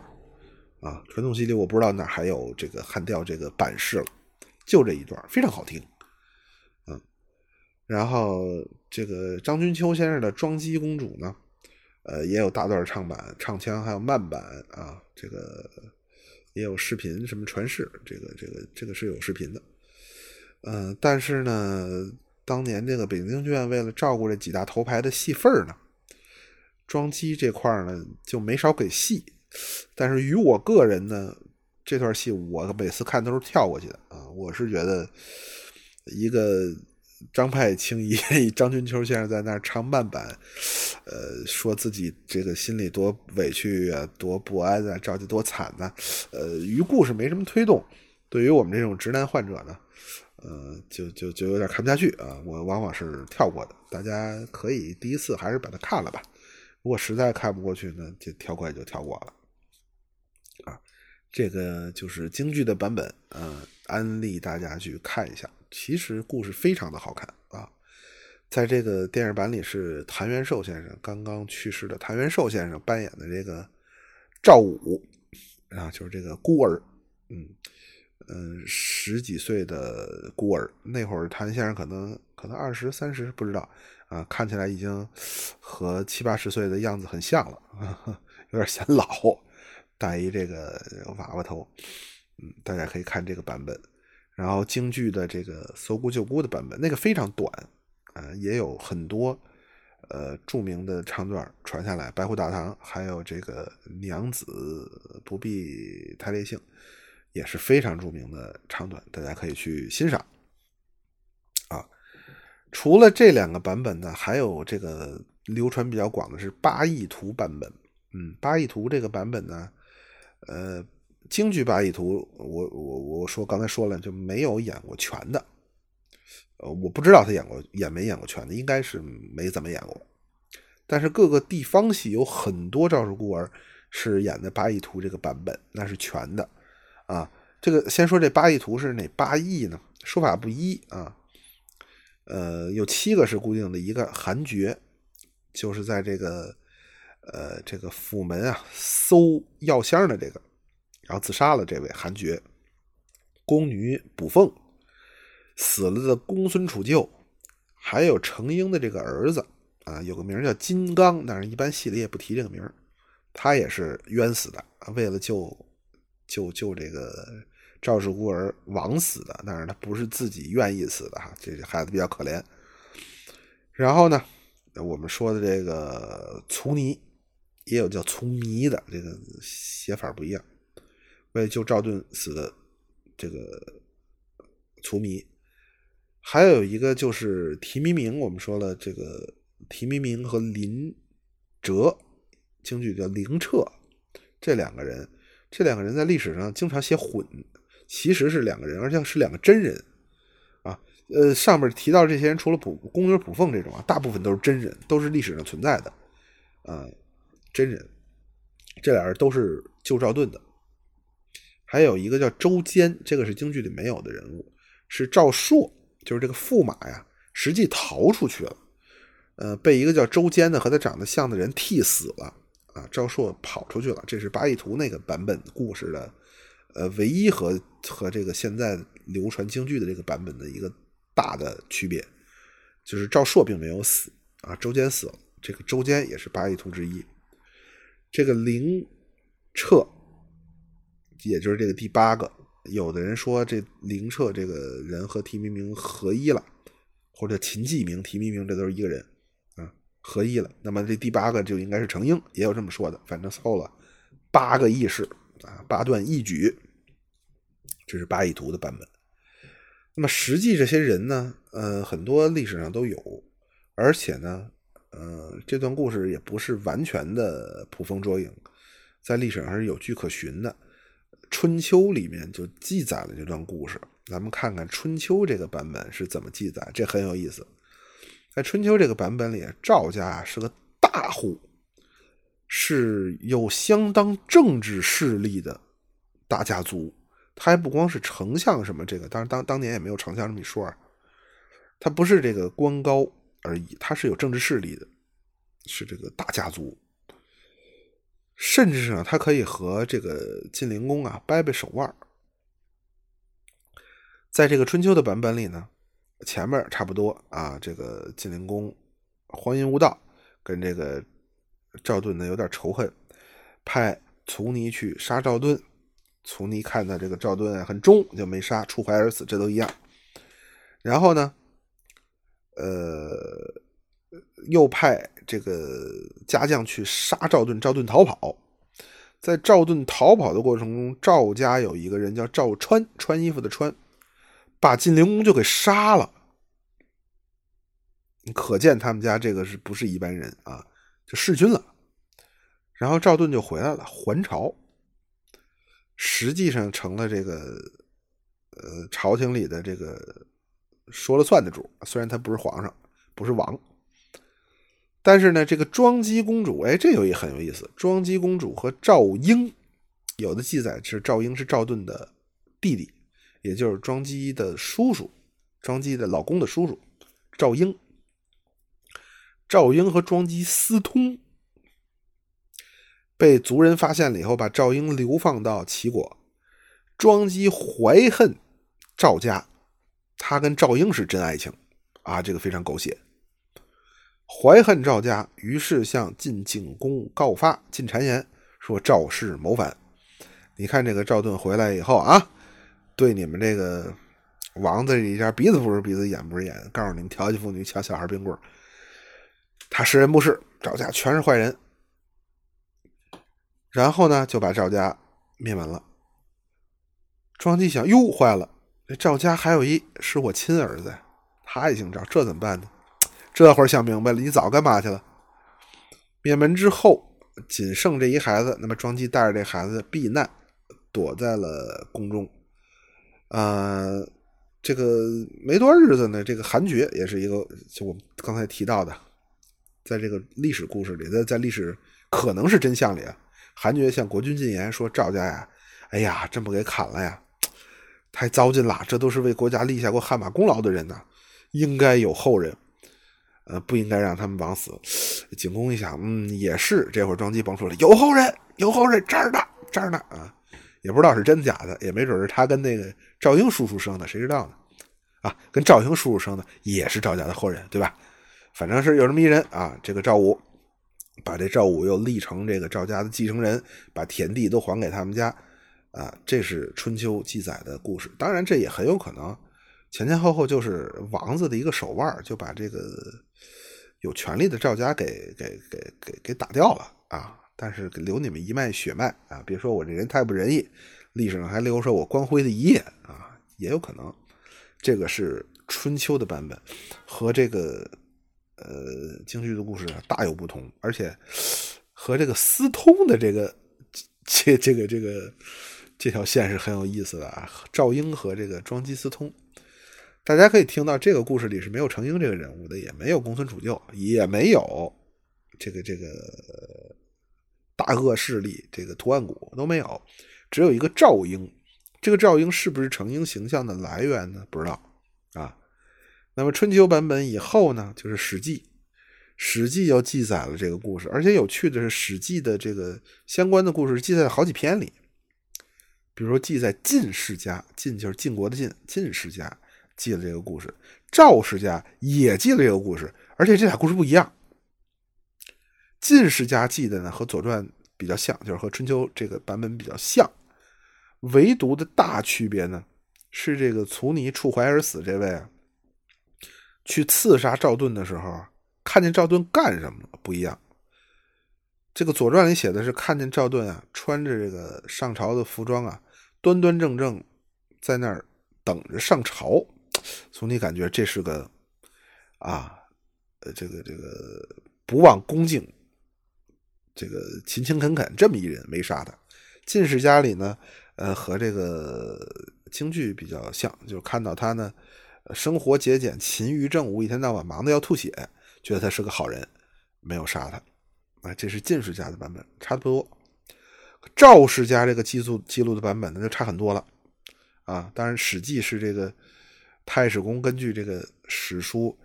啊。传统戏里我不知道哪还有这个汉调这个版式了，就这一段非常好听。嗯，然后这个张君秋先生的《庄姬公主》呢，呃，也有大段唱版、唱腔，还有慢版啊，这个也有视频什么传世，这个这个这个是有视频的。嗯，但是呢，当年这个北京剧院为了照顾这几大头牌的戏份呢，装机这块呢就没少给戏。但是于我个人呢，这段戏我每次看都是跳过去的啊。我是觉得一个张派青衣 张君秋先生在那儿唱慢板，呃，说自己这个心里多委屈啊，多不安啊，着急多惨呐，呃，于故事没什么推动。对于我们这种直男患者呢。呃，就就就有点看不下去啊！我往往是跳过的，大家可以第一次还是把它看了吧。如果实在看不过去呢，就跳过也就跳过了。啊，这个就是京剧的版本，嗯，安利大家去看一下。其实故事非常的好看啊，在这个电影版里是谭元寿先生刚刚去世的谭元寿先生扮演的这个赵武啊，就是这个孤儿，嗯嗯，十几岁的孤儿。那会儿谭先生可能可能二十三十不知道啊，看起来已经和七八十岁的样子很像了，有点显老，戴一这个娃娃头。嗯，大家可以看这个版本。然后京剧的这个搜孤救孤的版本，那个非常短。呃，也有很多呃著名的唱段传下来，《白虎大堂》还有这个《娘子不必太烈性》，也是非常著名的唱段，大家可以去欣赏。啊，除了这两个版本呢，还有这个流传比较广的是八义图版本。嗯，八义图这个版本呢，呃，京剧八义图，我我我说刚才说了，就没有演过全的。呃，我不知道他演过演没演过全的，应该是没怎么演过。但是各个地方戏有很多赵氏孤儿是演的八义图这个版本，那是全的啊。这个先说这八义图是哪八义呢？说法不一啊。呃，有七个是固定的，一个韩厥，就是在这个呃这个府门啊搜药箱的这个，然后自杀了这位韩厥，宫女卜凤。死了的公孙杵臼，还有程婴的这个儿子啊，有个名叫金刚，但是一般戏里也不提这个名他也是冤死的，为了救救救这个赵氏孤儿枉死的，但是他不是自己愿意死的哈，这孩子比较可怜。然后呢，我们说的这个卒尼，也有叫卒迷的，这个写法不一样，为救赵盾死的这个卒迷。还有一个就是提弥明，我们说了这个提弥明和林哲，京剧叫林彻，这两个人，这两个人在历史上经常写混，其实是两个人，而且是两个真人啊。呃，上面提到这些人，除了卜宫女卜凤这种啊，大部分都是真人，都是历史上存在的啊，真人。这俩人都是救赵盾的。还有一个叫周坚，这个是京剧里没有的人物，是赵硕。就是这个驸马呀，实际逃出去了，呃，被一个叫周坚的和他长得像的人替死了啊。赵硕跑出去了，这是八义图那个版本故事的，呃，唯一和和这个现在流传京剧的这个版本的一个大的区别，就是赵硕并没有死啊，周坚死了。这个周坚也是八义图之一。这个灵彻，也就是这个第八个。有的人说这灵彻这个人和提弥明合一了，或者秦继明、提弥明这都是一个人啊，合一了。那么这第八个就应该是程婴，也有这么说的。反正凑了八个义士啊，八段义举，这是八义图的版本。那么实际这些人呢，呃，很多历史上都有，而且呢，呃，这段故事也不是完全的捕风捉影，在历史上是有据可循的。春秋里面就记载了这段故事，咱们看看春秋这个版本是怎么记载，这很有意思。在春秋这个版本里，赵家是个大户，是有相当政治势力的大家族。他还不光是丞相什么这个，当然当当年也没有丞相这么一说啊，他不是这个官高而已，他是有政治势力的，是这个大家族。甚至是呢，他可以和这个晋灵公啊掰掰手腕在这个春秋的版本里呢，前面差不多啊，这个晋灵公荒淫无道，跟这个赵盾呢有点仇恨，派卒尼去杀赵盾，卒尼看到这个赵盾很忠，就没杀，触怀而死，这都一样。然后呢，呃。又派这个家将去杀赵盾，赵盾逃跑。在赵盾逃跑的过程中，赵家有一个人叫赵川，穿衣服的穿，把晋灵公就给杀了。可见他们家这个是不是一般人啊？就弑君了。然后赵盾就回来了，还朝，实际上成了这个呃朝廷里的这个说了算的主。虽然他不是皇上，不是王。但是呢，这个庄姬公主，哎，这有一很有意思。庄姬公主和赵婴，有的记载是赵婴是赵盾的弟弟，也就是庄姬的叔叔，庄姬的老公的叔叔赵婴。赵英和庄姬私通，被族人发现了以后，把赵英流放到齐国。庄姬怀恨赵家，他跟赵英是真爱情啊，这个非常狗血。怀恨赵家，于是向晋景公告发，进谗言说赵氏谋反。你看这个赵盾回来以后啊，对你们这个王子这一家鼻子不是鼻子，眼不是眼，告诉你们调戏妇女、抢小孩冰棍他识人不是，赵家全是坏人。然后呢，就把赵家灭门了。庄姬想：哟，坏了！这赵家还有一是我亲儿子，他也姓赵，这怎么办呢？这会儿想明白了，你早干嘛去了？灭门之后，仅剩这一孩子，那么庄姬带着这孩子避难，躲在了宫中。呃，这个没多日子呢，这个韩厥也是一个，就我们刚才提到的，在这个历史故事里，在在历史可能是真相里啊，韩厥向国君进言说：“赵家呀，哎呀，真不给砍了呀！”太糟践了！这都是为国家立下过汗马功劳的人呐，应该有后人，呃，不应该让他们枉死。景公一想，嗯，也是。这会儿庄姬蹦出来，有后人，有后人，这儿呢，这儿呢，啊，也不知道是真假的，也没准是他跟那个赵英叔叔生的，谁知道呢？啊，跟赵英叔叔生的也是赵家的后人，对吧？反正是有这么一人啊。这个赵武把这赵武又立成这个赵家的继承人，把田地都还给他们家。啊，这是春秋记载的故事，当然这也很有可能前前后后就是王子的一个手腕，就把这个有权力的赵家给给给给给打掉了啊！但是留你们一脉血脉啊！别说我这人太不仁义，历史上还留着我光辉的一页啊，也有可能。这个是春秋的版本，和这个呃京剧的故事大有不同，而且和这个私通的这个这这个这个。这条线是很有意思的啊，赵英和这个庄姬私通，大家可以听到这个故事里是没有程婴这个人物的，也没有公孙杵臼，也没有这个这个大恶势力这个图案谷都没有，只有一个赵英。这个赵英是不是程婴形象的来源呢？不知道啊。那么春秋版本以后呢，就是史记，史记又记载了这个故事，而且有趣的是，史记的这个相关的故事记载在好几篇里。比如说，记在晋世家，晋就是晋国的晋，晋世家记了这个故事；赵世家也记了这个故事，而且这俩故事不一样。晋世家记的呢和《左传》比较像，就是和春秋这个版本比较像，唯独的大区别呢是这个卒尼触怀而死这位啊，去刺杀赵盾的时候，看见赵盾干什么了不一样。这个《左传》里写的是看见赵盾啊，穿着这个上朝的服装啊。端端正正在那儿等着上朝，从你感觉这是个啊，呃，这个这个不忘恭敬，这个勤勤恳恳这么一人没杀他。进士家里呢，呃，和这个京剧比较像，就是看到他呢，生活节俭，勤于政务，一天到晚忙的要吐血，觉得他是个好人，没有杀他。啊，这是进士家的版本，差不多。赵氏家这个记录记录的版本那就差很多了，啊，当然《史记》是这个太史公根据这个史书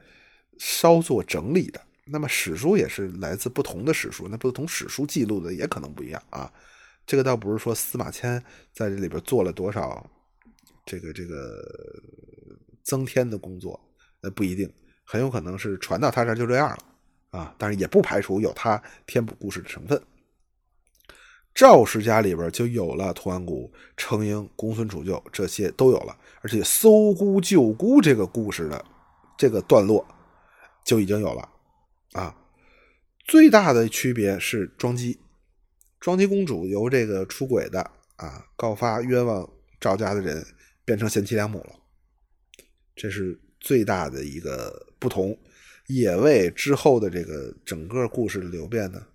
稍作整理的。那么史书也是来自不同的史书，那不同史书记录的也可能不一样啊。这个倒不是说司马迁在这里边做了多少这个这个增添的工作，那不一定，很有可能是传到他这就这样了啊。但是也不排除有他填补故事的成分。赵氏家里边就有了图安谷、程婴、公孙杵臼，这些都有了，而且搜姑救姑这个故事的这个段落就已经有了啊。最大的区别是庄姬，庄姬公主由这个出轨的啊，告发冤枉赵家的人，变成贤妻良母了，这是最大的一个不同，也为之后的这个整个故事的流变呢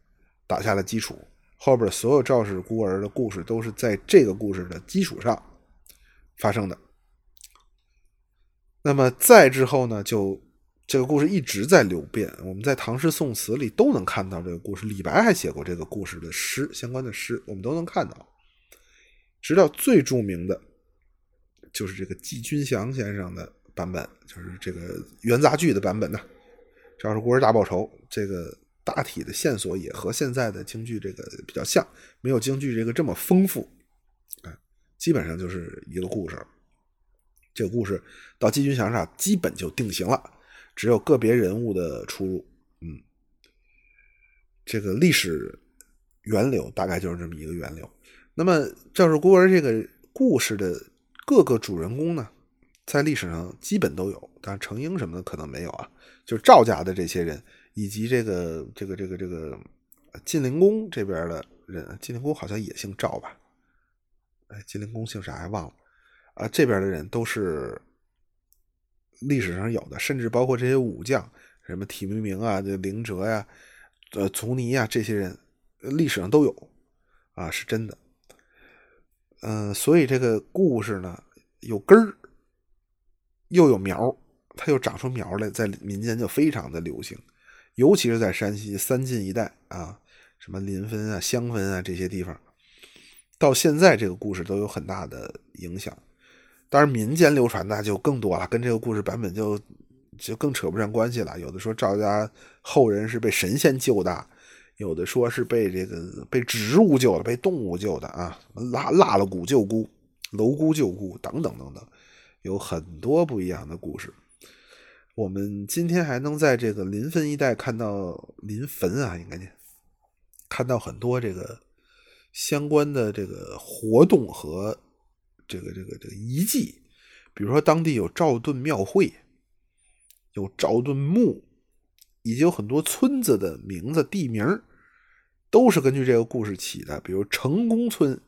打下了基础。后边所有赵氏孤儿的故事都是在这个故事的基础上发生的。那么再之后呢，就这个故事一直在流变。我们在唐诗宋词里都能看到这个故事，李白还写过这个故事的诗，相关的诗我们都能看到。直到最著名的，就是这个季君祥先生的版本，就是这个元杂剧的版本呢。赵氏孤儿大报仇，这个大体的线索也和现在的京剧这个比较像，没有京剧这个这么丰富，啊，基本上就是一个故事。这个故事到季军墙上基本就定型了，只有个别人物的出入。嗯，这个历史源流大概就是这么一个源流。那么赵氏孤儿这个故事的各个主人公呢，在历史上基本都有，但是程英什么的可能没有啊。就是赵家的这些人，以及这个这个这个这个晋灵公这边的人，晋灵公好像也姓赵吧？哎，晋灵公姓啥还忘了。啊，这边的人都是历史上有的，甚至包括这些武将，什么体明明啊、这灵哲呀、呃卒尼啊，这些人历史上都有啊，是真的。嗯，所以这个故事呢，有根儿，又有苗，它又长出苗来，在民间就非常的流行，尤其是在山西三晋一带啊，什么临汾啊、襄汾啊这些地方，到现在这个故事都有很大的影响。当然，民间流传那就更多了，跟这个故事版本就就更扯不上关系了。有的说赵家后人是被神仙救的，有的说是被这个被植物救的，被动物救的啊，拉拉了姑救姑，蝼蛄救姑等等等等，有很多不一样的故事。我们今天还能在这个临汾一带看到临汾啊，应该念看到很多这个相关的这个活动和。这个这个这个遗迹，比如说当地有赵盾庙会，有赵盾墓，以及有很多村子的名字、地名都是根据这个故事起的。比如成功村，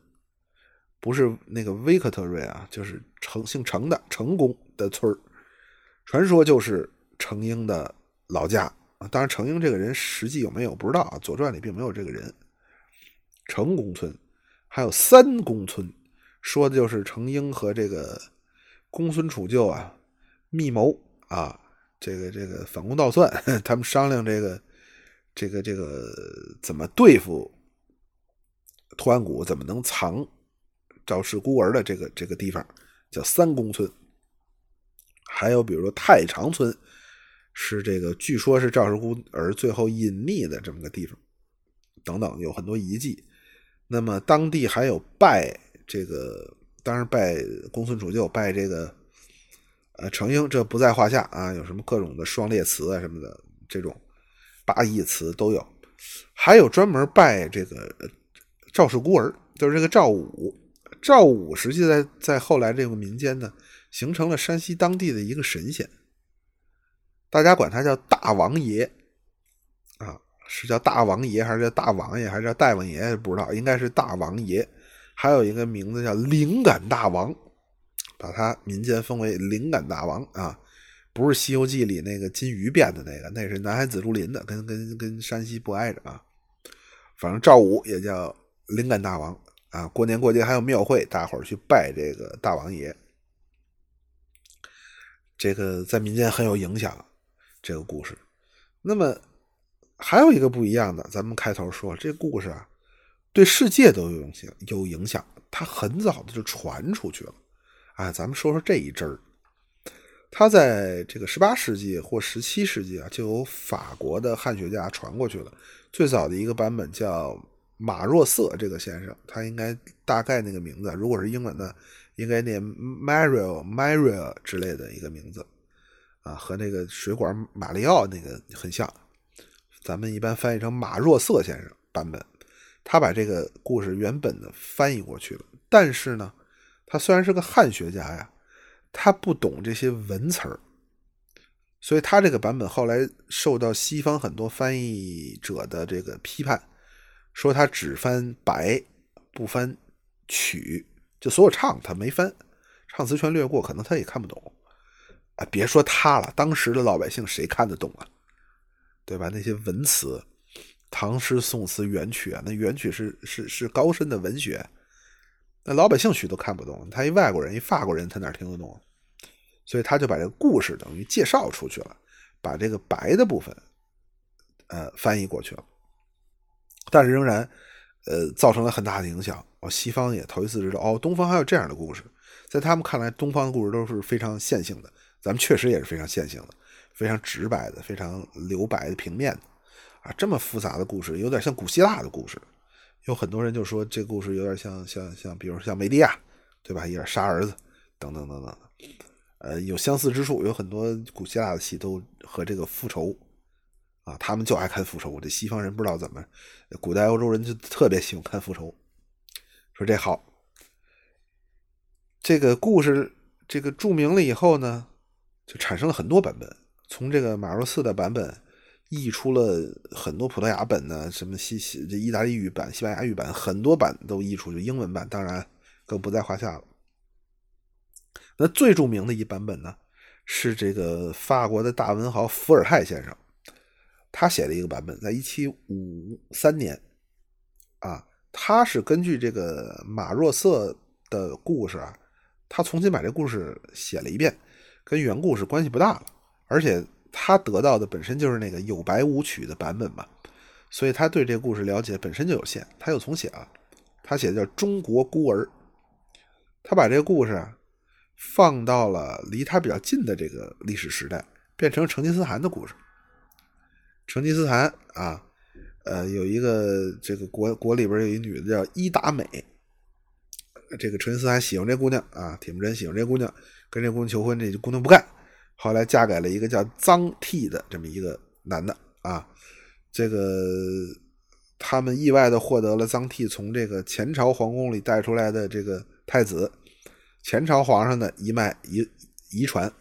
不是那个维克特瑞啊，就是成姓成的成功的村传说就是程婴的老家啊。当然，程婴这个人实际有没有不知道啊，《左传》里并没有这个人。程公村还有三公村。说的就是程婴和这个公孙杵臼啊密谋啊，这个这个反攻倒算，他们商量这个这个这个怎么对付图安谷，怎么能藏赵氏孤儿的这个这个地方叫三公村。还有比如说太长村，是这个据说是赵氏孤儿最后隐匿的这么个地方，等等有很多遗迹。那么当地还有拜。这个当然拜公孙杵臼，拜这个呃程婴，这不在话下啊。有什么各种的双列祠啊什么的，这种八义祠都有。还有专门拜这个赵氏孤儿，就是这个赵武。赵武实际在在后来这个民间呢，形成了山西当地的一个神仙，大家管他叫大王爷啊，是叫大王爷还是叫大王爷还是叫大王爷？不知道，应该是大王爷。还有一个名字叫灵感大王，把他民间封为灵感大王啊，不是《西游记》里那个金鱼变的那个，那是南海紫竹林的，跟跟跟山西不挨着啊。反正赵武也叫灵感大王啊，过年过节还有庙会，大伙儿去拜这个大王爷，这个在民间很有影响。这个故事，那么还有一个不一样的，咱们开头说这故事啊。对世界都有影响，有影响。它很早的就传出去了，啊，咱们说说这一支儿。它在这个十八世纪或十七世纪啊，就由法国的汉学家传过去了。最早的一个版本叫马若瑟这个先生，他应该大概那个名字，如果是英文的，应该念 Mario Mario 之类的一个名字啊，和那个水管马里奥那个很像。咱们一般翻译成马若瑟先生版本。他把这个故事原本的翻译过去了，但是呢，他虽然是个汉学家呀，他不懂这些文词儿，所以他这个版本后来受到西方很多翻译者的这个批判，说他只翻白不翻曲，就所有唱他没翻，唱词全略过，可能他也看不懂。啊，别说他了，当时的老百姓谁看得懂啊？对吧？那些文词。唐诗宋词元曲啊，那元曲是是是高深的文学，那老百姓许都看不懂。他一外国人，一法国人，他哪听得懂？所以他就把这个故事等于介绍出去了，把这个白的部分，呃，翻译过去了。但是仍然，呃，造成了很大的影响。哦，西方也头一次知道，哦，东方还有这样的故事。在他们看来，东方的故事都是非常线性的，咱们确实也是非常线性的。非常直白的、非常留白的平面的啊，这么复杂的故事，有点像古希腊的故事。有很多人就说这故事有点像像像，比如像梅利亚，对吧？有点杀儿子等等等等，呃，有相似之处。有很多古希腊的戏都和这个复仇啊，他们就爱看复仇。这西方人不知道怎么，古代欧洲人就特别喜欢看复仇。说这好，这个故事这个著名了以后呢，就产生了很多版本。从这个马若斯的版本译出了很多葡萄牙本呢，什么西西这意大利语版、西班牙语版，很多版都译出，就英文版当然更不在话下了。那最著名的一版本呢，是这个法国的大文豪伏尔泰先生，他写的一个版本，在一七五三年啊，他是根据这个马若瑟的故事啊，他重新把这故事写了一遍，跟原故事关系不大了。而且他得到的本身就是那个有白无曲的版本嘛，所以他对这个故事了解本身就有限。他又重写了，他写的叫《中国孤儿》，他把这个故事啊放到了离他比较近的这个历史时代，变成成吉思汗的故事。成吉思汗啊，呃，有一个这个国国里边有一女的叫伊达美，这个成吉思汗喜欢这姑娘啊，铁木真喜欢这姑娘，跟这姑娘求婚，这姑娘不干。后来嫁给了一个叫臧替的这么一个男的啊，这个他们意外的获得了臧替从这个前朝皇宫里带出来的这个太子，前朝皇上的一脉遗遗传，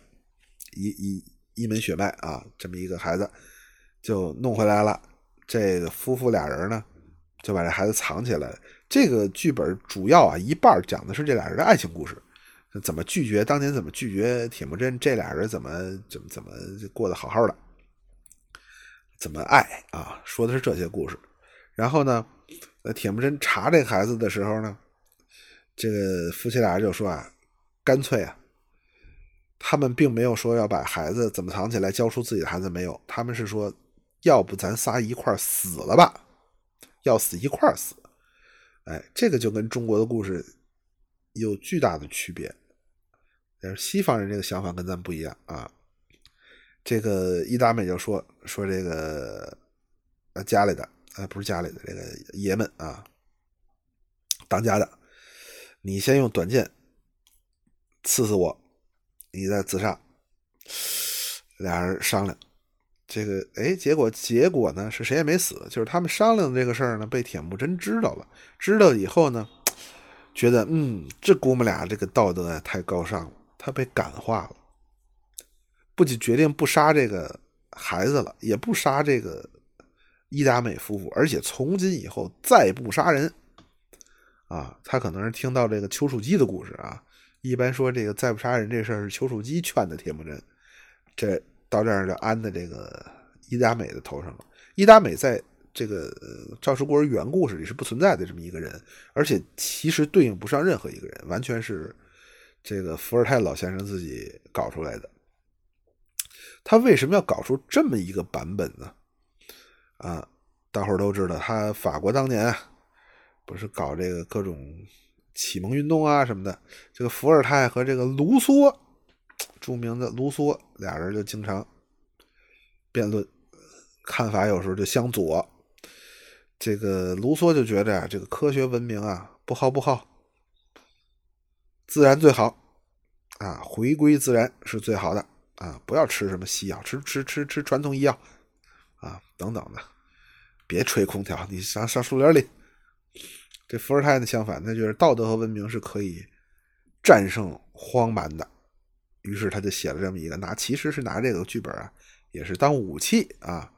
一一一门血脉啊，这么一个孩子就弄回来了。这个夫妇俩人呢，就把这孩子藏起来。这个剧本主要啊一半讲的是这俩人的爱情故事。怎么拒绝？当年怎么拒绝铁木真？这俩人怎么怎么怎么过得好好的？怎么爱啊？说的是这些故事。然后呢，呃，铁木真查这孩子的时候呢，这个夫妻俩就说啊，干脆啊，他们并没有说要把孩子怎么藏起来，交出自己的孩子没有。他们是说，要不咱仨一块死了吧？要死一块死。哎，这个就跟中国的故事。有巨大的区别，但是西方人这个想法跟咱不一样啊。这个伊达美就说说这个呃家里的呃不是家里的这个爷们啊，当家的，你先用短剑刺死我，你再自杀。俩人商量，这个哎，结果结果呢是谁也没死，就是他们商量的这个事儿呢被铁木真知道了，知道以后呢。觉得嗯，这姑母俩这个道德啊太高尚了，他被感化了，不仅决定不杀这个孩子了，也不杀这个伊达美夫妇，而且从今以后再不杀人。啊，他可能是听到这个丘处机的故事啊，一般说这个再不杀人这事儿是丘处机劝的铁木真，这到这儿就安在这个伊达美的头上了。伊达美在。这个赵氏孤儿原故事里是不存在的这么一个人，而且其实对应不上任何一个人，完全是这个伏尔泰老先生自己搞出来的。他为什么要搞出这么一个版本呢？啊，大伙儿都知道，他法国当年啊，不是搞这个各种启蒙运动啊什么的，这个伏尔泰和这个卢梭，著名的卢梭俩人就经常辩论，看法有时候就相左。这个卢梭就觉得啊，这个科学文明啊，不好不好，自然最好啊，回归自然是最好的啊，不要吃什么西药，吃吃吃吃传统医药啊，等等的，别吹空调，你上上树林里。这伏尔泰呢相反，他觉得道德和文明是可以战胜荒蛮的，于是他就写了这么一个，拿其实是拿这个剧本啊，也是当武器啊，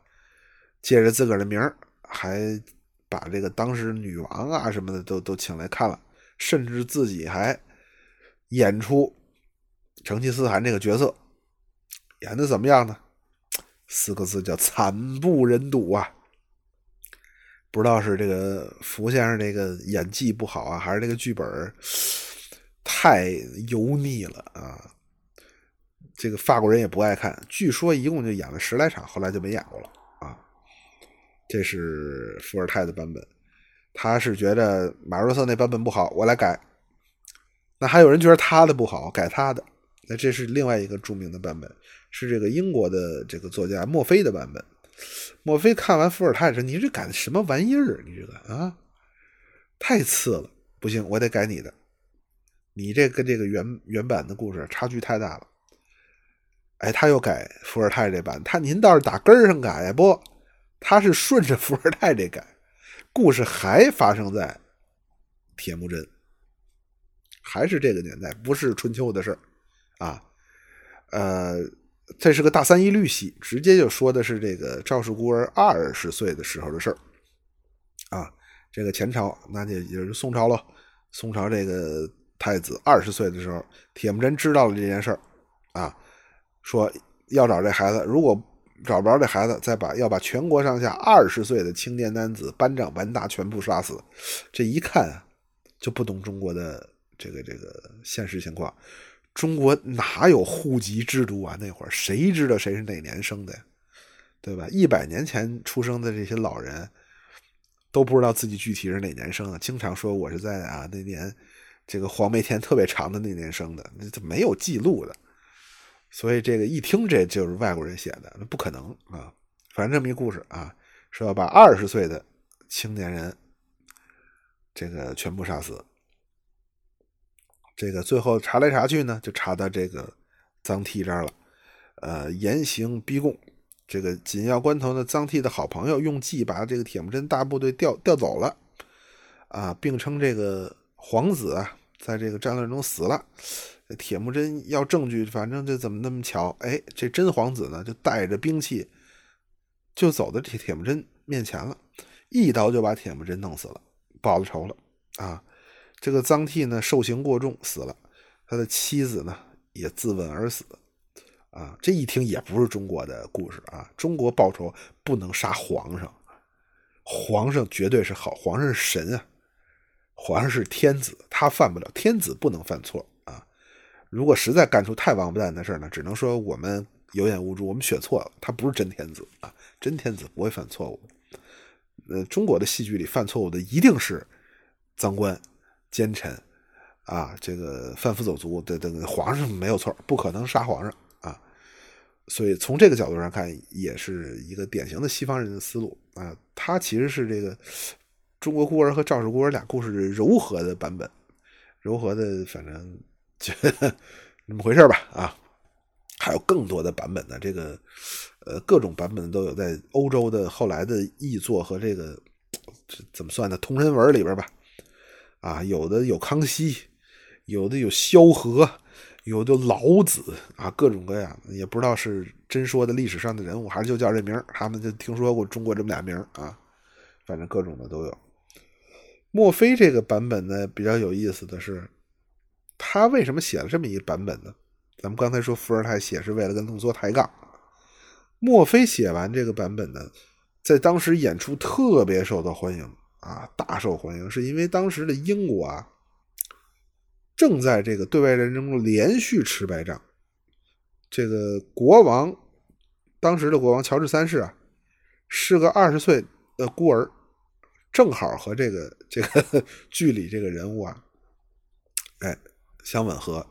借着自个儿的名儿。还把这个当时女王啊什么的都都请来看了，甚至自己还演出成吉思汗这个角色，演的怎么样呢？四个字叫惨不忍睹啊！不知道是这个福先生这个演技不好啊，还是这个剧本太油腻了啊？这个法国人也不爱看，据说一共就演了十来场，后来就没演过了啊。这是伏尔泰的版本，他是觉得马若瑟那版本不好，我来改。那还有人觉得他的不好，改他的，那这是另外一个著名的版本，是这个英国的这个作家墨菲的版本。墨菲看完伏尔泰说：“你这改的什么玩意儿？你这个啊，太次了，不行，我得改你的。你这跟这个原原版的故事差距太大了。”哎，他又改伏尔泰这版，他您倒是打根儿上改呀？不，他是顺着伏尔泰这改，故事还发生在铁木真，还是这个年代，不是春秋的事儿啊。呃，这是个大三一律戏，直接就说的是这个赵氏孤儿二十岁的时候的事儿啊。这个前朝，那就也就是宋朝了。宋朝这个太子二十岁的时候，铁木真知道了这件事儿啊。说要找这孩子，如果找不着这孩子，再把要把全国上下二十岁的青年男子班长班大全部杀死。这一看啊，就不懂中国的这个这个现实情况。中国哪有户籍制度啊？那会儿谁知道谁是哪年生的呀？对吧？一百年前出生的这些老人都不知道自己具体是哪年生的，经常说我是在啊那年这个黄梅天特别长的那年生的，这没有记录的。所以这个一听这就是外国人写的，那不可能啊！反正这么一故事啊，说要把二十岁的青年人这个全部杀死。这个最后查来查去呢，就查到这个臧替这儿了。呃，严刑逼供，这个紧要关头呢，臧替的好朋友用计把这个铁木真大部队调调走了啊，并称这个皇子啊，在这个战乱中死了。铁木真要证据，反正就怎么那么巧？哎，这真皇子呢，就带着兵器，就走到铁铁木真面前了，一刀就把铁木真弄死了，报了仇了啊！这个臧替呢，受刑过重死了，他的妻子呢也自刎而死啊！这一听也不是中国的故事啊！中国报仇不能杀皇上，皇上绝对是好，皇上是神啊，皇上是天子，他犯不了，天子不能犯错。如果实在干出太王八蛋的事呢，只能说我们有眼无珠，我们选错了。他不是真天子啊，真天子不会犯错误。呃，中国的戏剧里犯错误的一定是赃官、奸臣啊，这个贩夫走卒的这个皇上没有错，不可能杀皇上啊。所以从这个角度上看，也是一个典型的西方人的思路啊。他其实是这个中国孤儿和赵氏孤儿俩故事柔和的版本，柔和的，反正。就那么回事吧啊，还有更多的版本呢。这个呃，各种版本都有，在欧洲的后来的译作和这个怎么算呢？同人文里边吧，啊，有的有康熙，有的有萧何，有的老子啊，各种各样，也不知道是真说的历史上的人物，还是就叫这名他们就听说过中国这么俩名啊，反正各种的都有。墨菲这个版本呢，比较有意思的是。他为什么写了这么一个版本呢？咱们刚才说伏尔泰写是为了跟卢梭抬杠，墨菲写完这个版本呢，在当时演出特别受到欢迎啊，大受欢迎，是因为当时的英国啊，正在这个对外战争中连续吃败仗，这个国王，当时的国王乔治三世啊，是个二十岁的孤儿，正好和这个这个 剧里这个人物啊，哎。相吻合，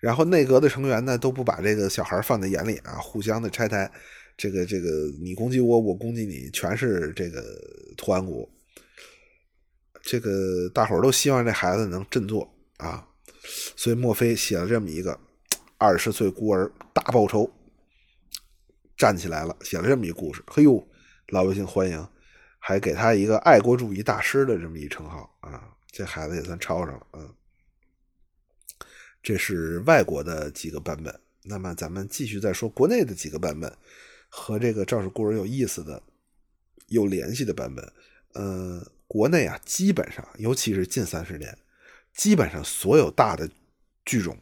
然后内阁的成员呢都不把这个小孩放在眼里啊，互相的拆台，这个这个你攻击我，我攻击你，全是这个图案股。这个大伙儿都希望这孩子能振作啊，所以墨菲写了这么一个二十岁孤儿大报仇，站起来了，写了这么一故事。嘿呦，老百姓欢迎，还给他一个爱国主义大师的这么一称号啊，这孩子也算抄上了，嗯。这是外国的几个版本，那么咱们继续再说国内的几个版本，和这个赵氏孤儿有意思的、有联系的版本。呃，国内啊，基本上，尤其是近三十年，基本上所有大的剧种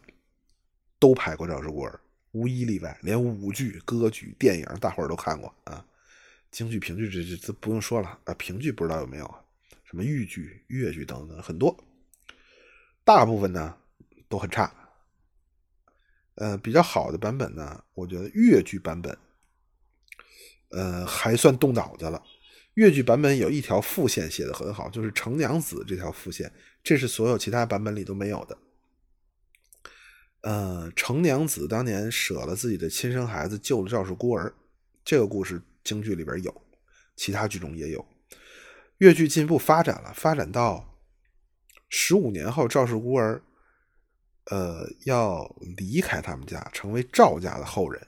都拍过赵氏孤儿，无一例外，连舞剧、歌剧、电影，大伙儿都看过啊。京剧、评剧这这这不用说了啊，评剧不知道有没有？什么豫剧、越剧等等很多，大部分呢。都很差，呃，比较好的版本呢，我觉得越剧版本，呃，还算动脑子了。越剧版本有一条副线写的很好，就是程娘子这条副线，这是所有其他版本里都没有的。呃，程娘子当年舍了自己的亲生孩子，救了赵氏孤儿，这个故事京剧里边有，其他剧中也有。越剧进一步发展了，发展到十五年后，赵氏孤儿，呃，要离开他们家，成为赵家的后人。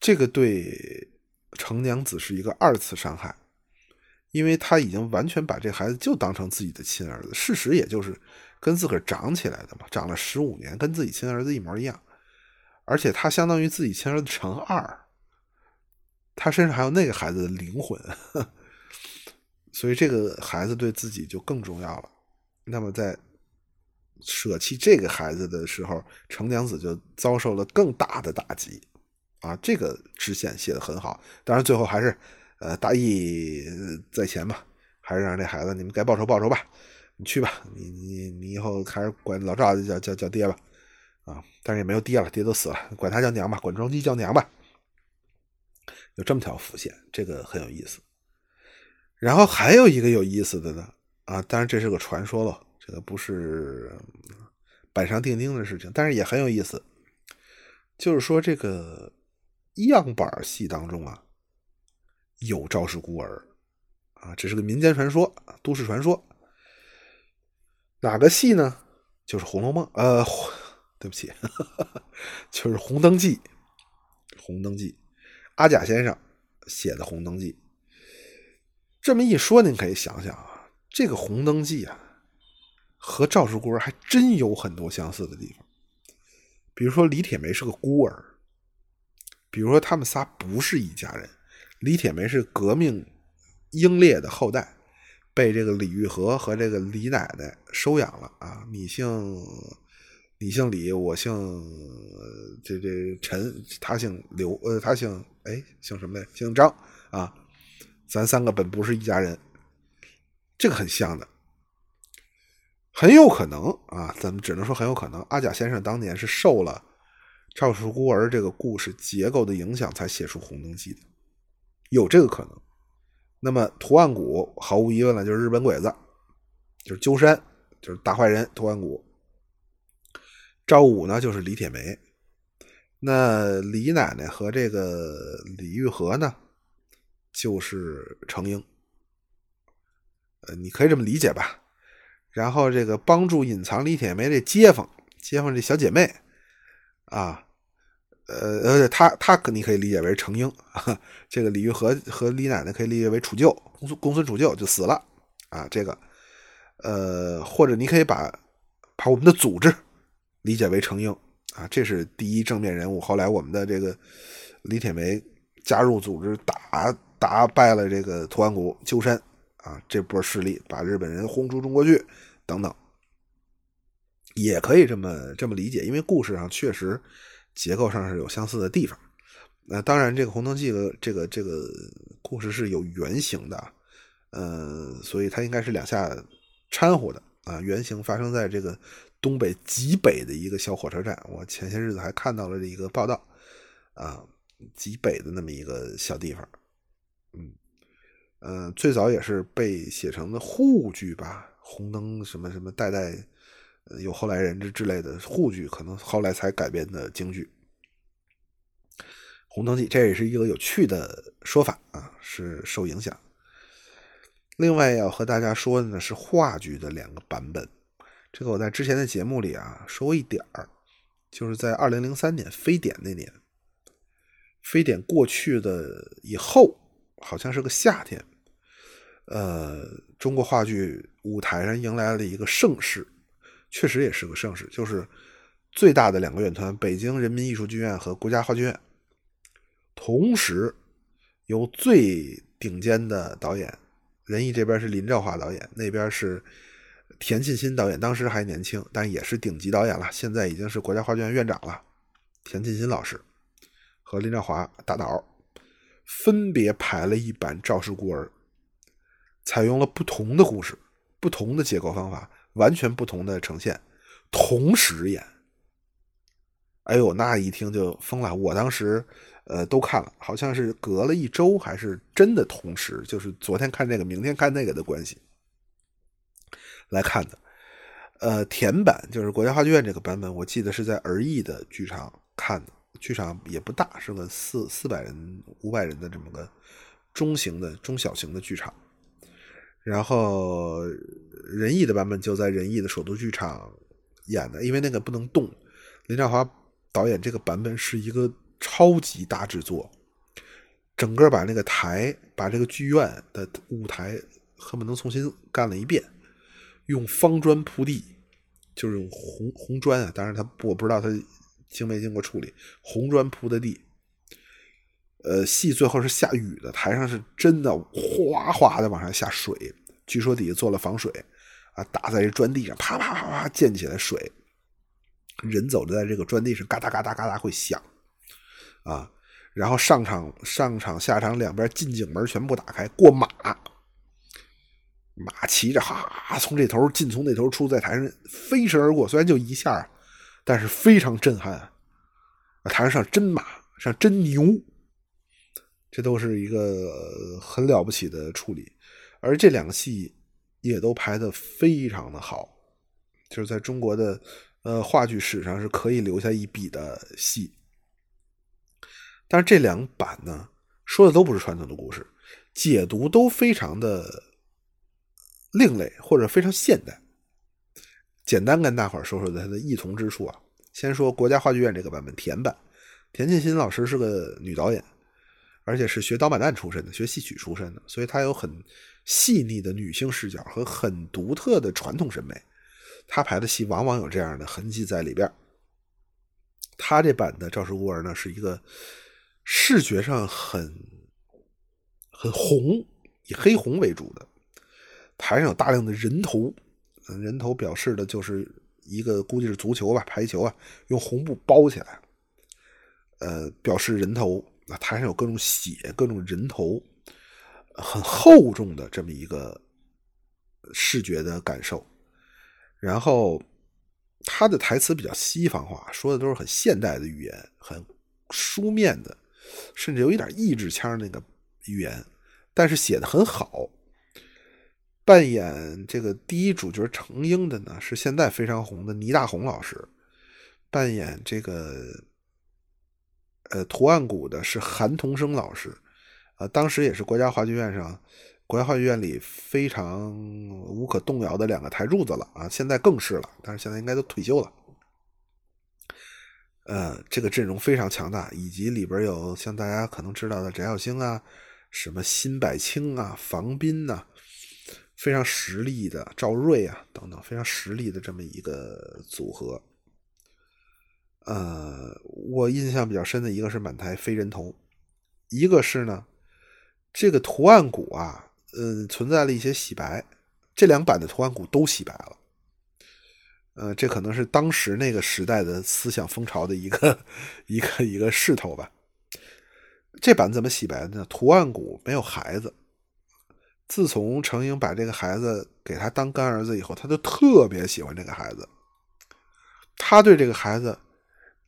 这个对程娘子是一个二次伤害，因为他已经完全把这孩子就当成自己的亲儿子，事实也就是。跟自个儿长起来的嘛，长了十五年，跟自己亲儿子一模一样，而且他相当于自己亲儿子乘二，他身上还有那个孩子的灵魂，所以这个孩子对自己就更重要了。那么在舍弃这个孩子的时候，程娘子就遭受了更大的打击啊！这个支线写的很好，当然最后还是呃大义在前嘛，还是让这孩子你们该报仇报仇吧。你去吧，你你你以后还是管老赵叫叫叫爹吧，啊，但是也没有爹了，爹都死了，管他叫娘吧，管庄姬叫娘吧，有这么条伏线，这个很有意思。然后还有一个有意思的呢，啊，当然这是个传说了，这个不是板上钉钉的事情，但是也很有意思，就是说这个样板戏当中啊，有赵氏孤儿，啊，这是个民间传说，都市传说。哪个戏呢？就是《红楼梦》。呃，对不起，就是《红灯记》。《红灯记》，阿甲先生写的《红灯记》。这么一说，您可以想想啊，这个《红灯记》啊，和赵氏孤儿还真有很多相似的地方。比如说，李铁梅是个孤儿；比如说，他们仨不是一家人。李铁梅是革命英烈的后代。被这个李玉和和这个李奶奶收养了啊！你姓你姓李，我姓这这陈，他姓刘，呃，他姓哎姓什么来？姓张啊！咱三个本不是一家人，这个很像的，很有可能啊！咱们只能说很有可能，阿甲先生当年是受了赵氏孤儿这个故事结构的影响，才写出《红灯记》的，有这个可能。那么图案谷毫无疑问了，就是日本鬼子，就是鸠山，就是大坏人图案谷。赵武呢，就是李铁梅。那李奶奶和这个李玉和呢，就是程英。呃，你可以这么理解吧。然后这个帮助隐藏李铁梅这街坊，街坊这小姐妹啊。呃，而且他他你可以理解为程英，这个李玉和和李奶奶可以理解为楚舅，公孙公孙楚舅就死了啊。这个，呃，或者你可以把把我们的组织理解为程英啊，这是第一正面人物。后来我们的这个李铁梅加入组织，打打败了这个图安谷鸠山啊，这波势力把日本人轰出中国去，等等，也可以这么这么理解，因为故事上确实。结构上是有相似的地方，那当然，这个《红灯记》的这个这个故事是有原型的，呃，所以它应该是两下掺和的啊。原型发生在这个东北极北的一个小火车站，我前些日子还看到了一个报道啊，极北的那么一个小地方，嗯，呃，最早也是被写成的沪剧吧，红灯什么什么代代。有后来人之之类的沪剧，可能后来才改编的京剧《红灯记》，这也是一个有趣的说法啊，是受影响。另外要和大家说的呢是话剧的两个版本，这个我在之前的节目里啊说过一点儿，就是在二零零三年非典那年，非典过去的以后，好像是个夏天，呃，中国话剧舞台上迎来了一个盛世。确实也是个盛世，就是最大的两个院团——北京人民艺术剧院和国家话剧院，同时由最顶尖的导演，仁义这边是林兆华导演，那边是田沁鑫导演，当时还年轻，但也是顶级导演了，现在已经是国家话剧院院长了。田沁鑫老师和林兆华大导分别排了一版《赵氏孤儿》，采用了不同的故事、不同的结构方法。完全不同的呈现，同时演，哎呦，那一听就疯了。我当时，呃，都看了，好像是隔了一周，还是真的同时，就是昨天看这个，明天看那个的关系来看的。呃，甜版就是国家话剧院这个版本，我记得是在儿艺的剧场看的，剧场也不大，是个四四百人、五百人的这么个中型的、中小型的剧场。然后仁义的版本就在仁义的首都剧场演的，因为那个不能动。林兆华导演这个版本是一个超级大制作，整个把那个台、把这个剧院的舞台恨不能重新干了一遍。用方砖铺地，就是用红红砖啊，当然他我不知道他经没经过处理，红砖铺的地。呃，戏最后是下雨的，台上是真的哗哗的往上下水，据说底下做了防水啊，打在这砖地上，啪啪啪啪溅起来水，人走着在这个砖地上，嘎哒嘎哒嘎哒会响啊。然后上场上场下场两边进景门全部打开，过马。马骑着，哈，从这头进，从那头出，在台上飞驰而过。虽然就一下，但是非常震撼啊。台上上真马，上真牛，这都是一个很了不起的处理。而这两个戏也都拍的非常的好，就是在中国的呃话剧史上是可以留下一笔的戏。但是这两版呢，说的都不是传统的故事，解读都非常的。另类或者非常现代，简单跟大伙儿说说它的异同之处啊。先说国家话剧院这个版本甜版，田沁鑫老师是个女导演，而且是学导板旦出身的，学戏曲出身的，所以她有很细腻的女性视角和很独特的传统审美。她排的戏往往有这样的痕迹在里边。她这版的《赵氏孤儿》呢，是一个视觉上很很红，以黑红为主的。台上有大量的人头，人头表示的就是一个估计是足球吧，排球啊，用红布包起来，呃，表示人头。那台上有各种血，各种人头，很厚重的这么一个视觉的感受。然后他的台词比较西方化，说的都是很现代的语言，很书面的，甚至有一点意志腔那个语言，但是写的很好。扮演这个第一主角程英的呢，是现在非常红的倪大红老师；扮演这个呃图案谷的是韩童生老师，啊，当时也是国家话剧院上国家话剧院里非常无可动摇的两个台柱子了啊，现在更是了，但是现在应该都退休了。呃，这个阵容非常强大，以及里边有像大家可能知道的翟耀星啊，什么辛柏青啊，房斌呐。非常实力的赵瑞啊，等等，非常实力的这么一个组合。呃，我印象比较深的一个是满台飞人头，一个是呢，这个图案谷啊，嗯，存在了一些洗白，这两版的图案谷都洗白了。呃，这可能是当时那个时代的思想风潮的一个一个一个势头吧。这版怎么洗白的呢？图案谷没有孩子。自从程英把这个孩子给他当干儿子以后，他就特别喜欢这个孩子。他对这个孩子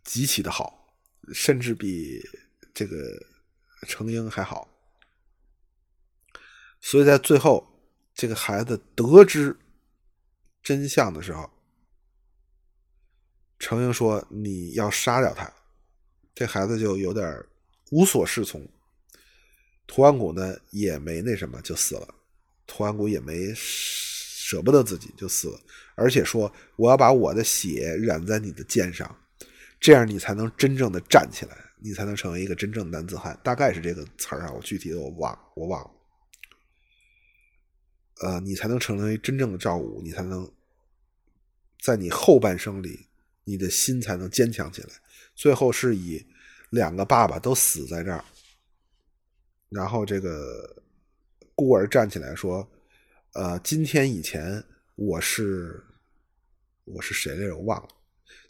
极其的好，甚至比这个程英还好。所以在最后，这个孩子得知真相的时候，程英说：“你要杀掉他。”这孩子就有点无所适从。图安谷呢也没那什么就死了，图安谷也没舍不得自己就死了，而且说我要把我的血染在你的剑上，这样你才能真正的站起来，你才能成为一个真正的男子汉，大概是这个词儿啊，我具体的我忘我忘了，呃，你才能成为真正的赵武，你才能在你后半生里，你的心才能坚强起来，最后是以两个爸爸都死在这儿。然后这个孤儿站起来说：“呃，今天以前我是我是谁来着？我忘了。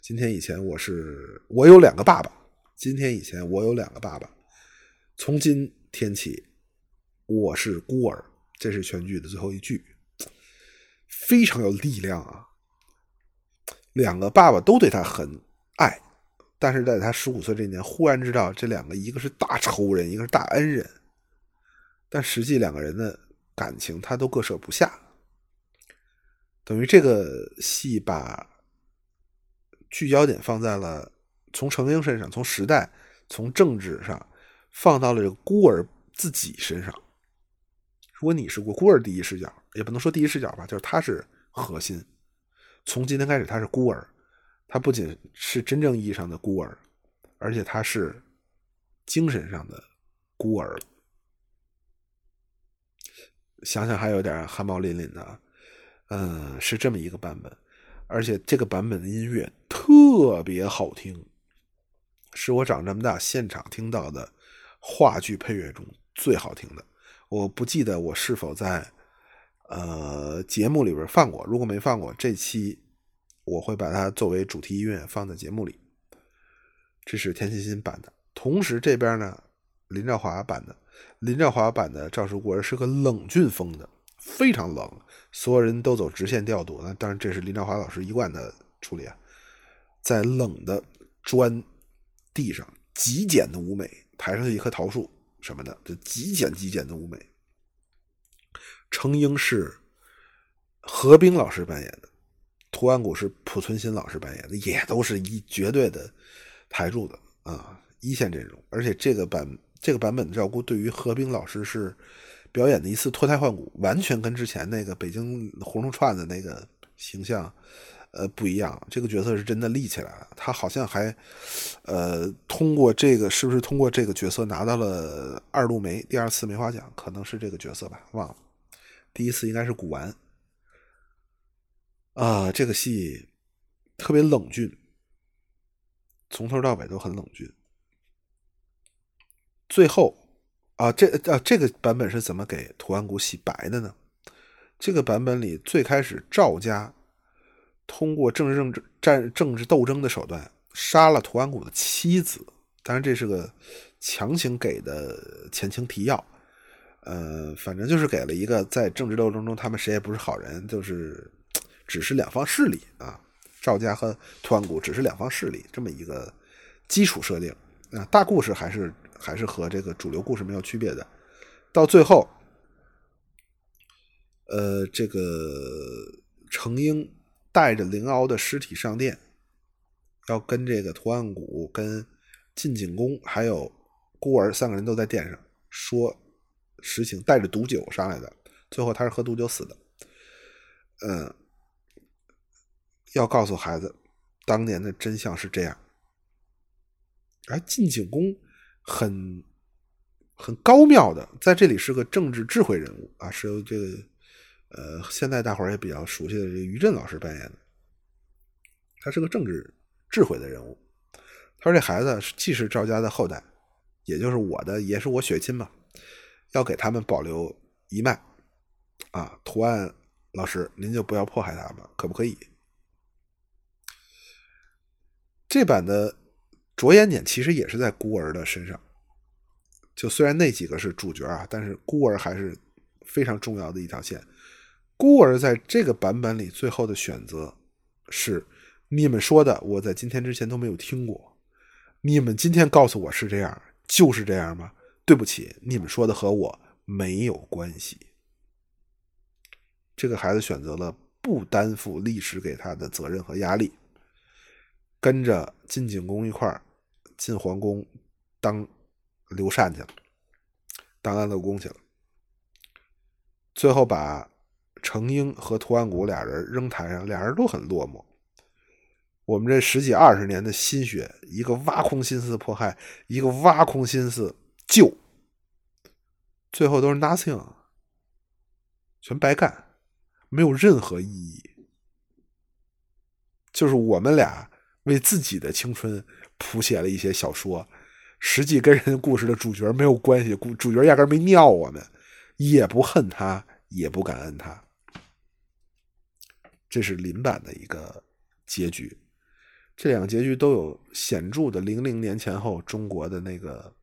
今天以前我是我有两个爸爸。今天以前我有两个爸爸。从今天起我是孤儿。这是全剧的最后一句，非常有力量啊！两个爸爸都对他很爱，但是在他十五岁这年，忽然知道这两个一个是大仇人，一个是大恩人。”但实际两个人的感情，他都割舍不下。等于这个戏把聚焦点放在了从程英身上，从时代、从政治上，放到了这个孤儿自己身上。如果你是孤儿第一视角，也不能说第一视角吧，就是他是核心。从今天开始，他是孤儿，他不仅是真正意义上的孤儿，而且他是精神上的孤儿。想想还有点汗毛淋淋的，嗯，是这么一个版本，而且这个版本的音乐特别好听，是我长这么大现场听到的话剧配乐中最好听的。我不记得我是否在呃节目里边放过，如果没放过，这期我会把它作为主题音乐放在节目里。这是田沁鑫版的，同时这边呢，林兆华版的。林兆华版的《赵氏孤儿》是个冷峻风的，非常冷，所有人都走直线调度。那当然，这是林兆华老师一贯的处理啊，在冷的砖地上，极简的舞美，台上一棵桃树什么的，就极简极简的舞美。程英是何冰老师扮演的，图案谷是濮存昕老师扮演的，也都是一绝对的台柱子啊，一线阵容。而且这个版。这个版本的赵姑对于何冰老师是表演的一次脱胎换骨，完全跟之前那个北京胡同串的那个形象呃不一样。这个角色是真的立起来了，他好像还呃通过这个是不是通过这个角色拿到了二度梅第二次梅花奖？可能是这个角色吧，忘了。第一次应该是古玩啊，这个戏特别冷峻，从头到尾都很冷峻。最后，啊，这啊这个版本是怎么给图案谷洗白的呢？这个版本里最开始赵家通过政治政治战政治斗争的手段杀了图案谷的妻子，当然这是个强行给的前情提要，呃，反正就是给了一个在政治斗争中他们谁也不是好人，就是只是两方势力啊，赵家和图案谷只是两方势力这么一个基础设定啊，大故事还是。还是和这个主流故事没有区别的。到最后，呃，这个程英带着灵鳌的尸体上殿，要跟这个图案谷、跟晋景公还有孤儿三个人都在殿上说实情，带着毒酒上来的。最后他是喝毒酒死的。嗯，要告诉孩子，当年的真相是这样。而晋景公。很很高妙的，在这里是个政治智慧人物啊，是由这个呃，现在大伙儿也比较熟悉的这个于震老师扮演的。他是个政治智慧的人物。他说：“这孩子既是赵家的后代，也就是我的，也是我血亲嘛，要给他们保留一脉啊。图案老师，您就不要迫害他们，可不可以？”这版的。着眼点其实也是在孤儿的身上，就虽然那几个是主角啊，但是孤儿还是非常重要的一条线。孤儿在这个版本里最后的选择是：你们说的，我在今天之前都没有听过。你们今天告诉我是这样，就是这样吗？对不起，你们说的和我没有关系。这个孩子选择了不担负历史给他的责任和压力，跟着晋景公一块儿。进皇宫当刘禅去了，当安乐公去了。最后把程英和图案谷俩人扔台上，俩人都很落寞。我们这十几二十年的心血，一个挖空心思迫害，一个挖空心思救，最后都是 nothing，全白干，没有任何意义。就是我们俩为自己的青春。谱写了一些小说，实际跟人故事的主角没有关系，主主角压根没尿我们，也不恨他，也不感恩他。这是林版的一个结局，这两个结局都有显著的零零年前后中国的那个，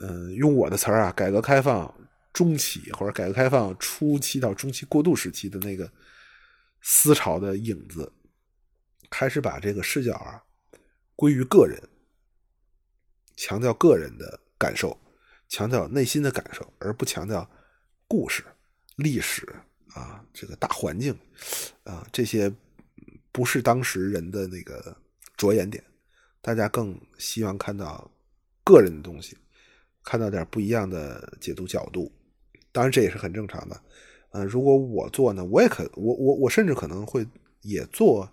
嗯，用我的词儿啊，改革开放中期或者改革开放初期到中期过渡时期的那个思潮的影子，开始把这个视角啊。归于个人，强调个人的感受，强调内心的感受，而不强调故事、历史啊，这个大环境啊，这些不是当时人的那个着眼点，大家更希望看到个人的东西，看到点不一样的解读角度。当然这也是很正常的。呃，如果我做呢，我也可我我我甚至可能会也做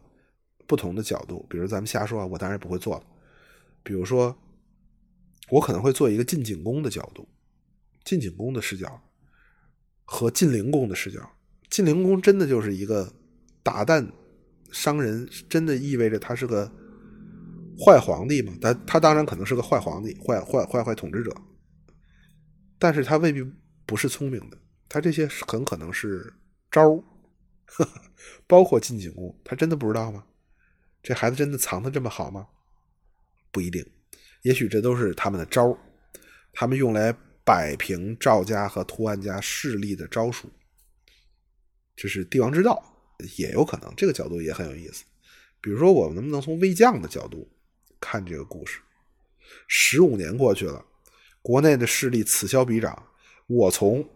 不同的角度，比如咱们瞎说啊，我当然不会做了。比如说，我可能会做一个晋景公的角度，晋景公的视角和晋灵公的视角。晋灵公真的就是一个打蛋伤人，真的意味着他是个坏皇帝吗？他他当然可能是个坏皇帝，坏坏坏坏统治者，但是他未必不是聪明的。他这些很可能是招儿，包括晋景公，他真的不知道吗？这孩子真的藏的这么好吗？不一定，也许这都是他们的招，他们用来摆平赵家和图安家势力的招数。这是帝王之道，也有可能，这个角度也很有意思。比如说，我们能不能从魏将的角度看这个故事？十五年过去了，国内的势力此消彼长，我从。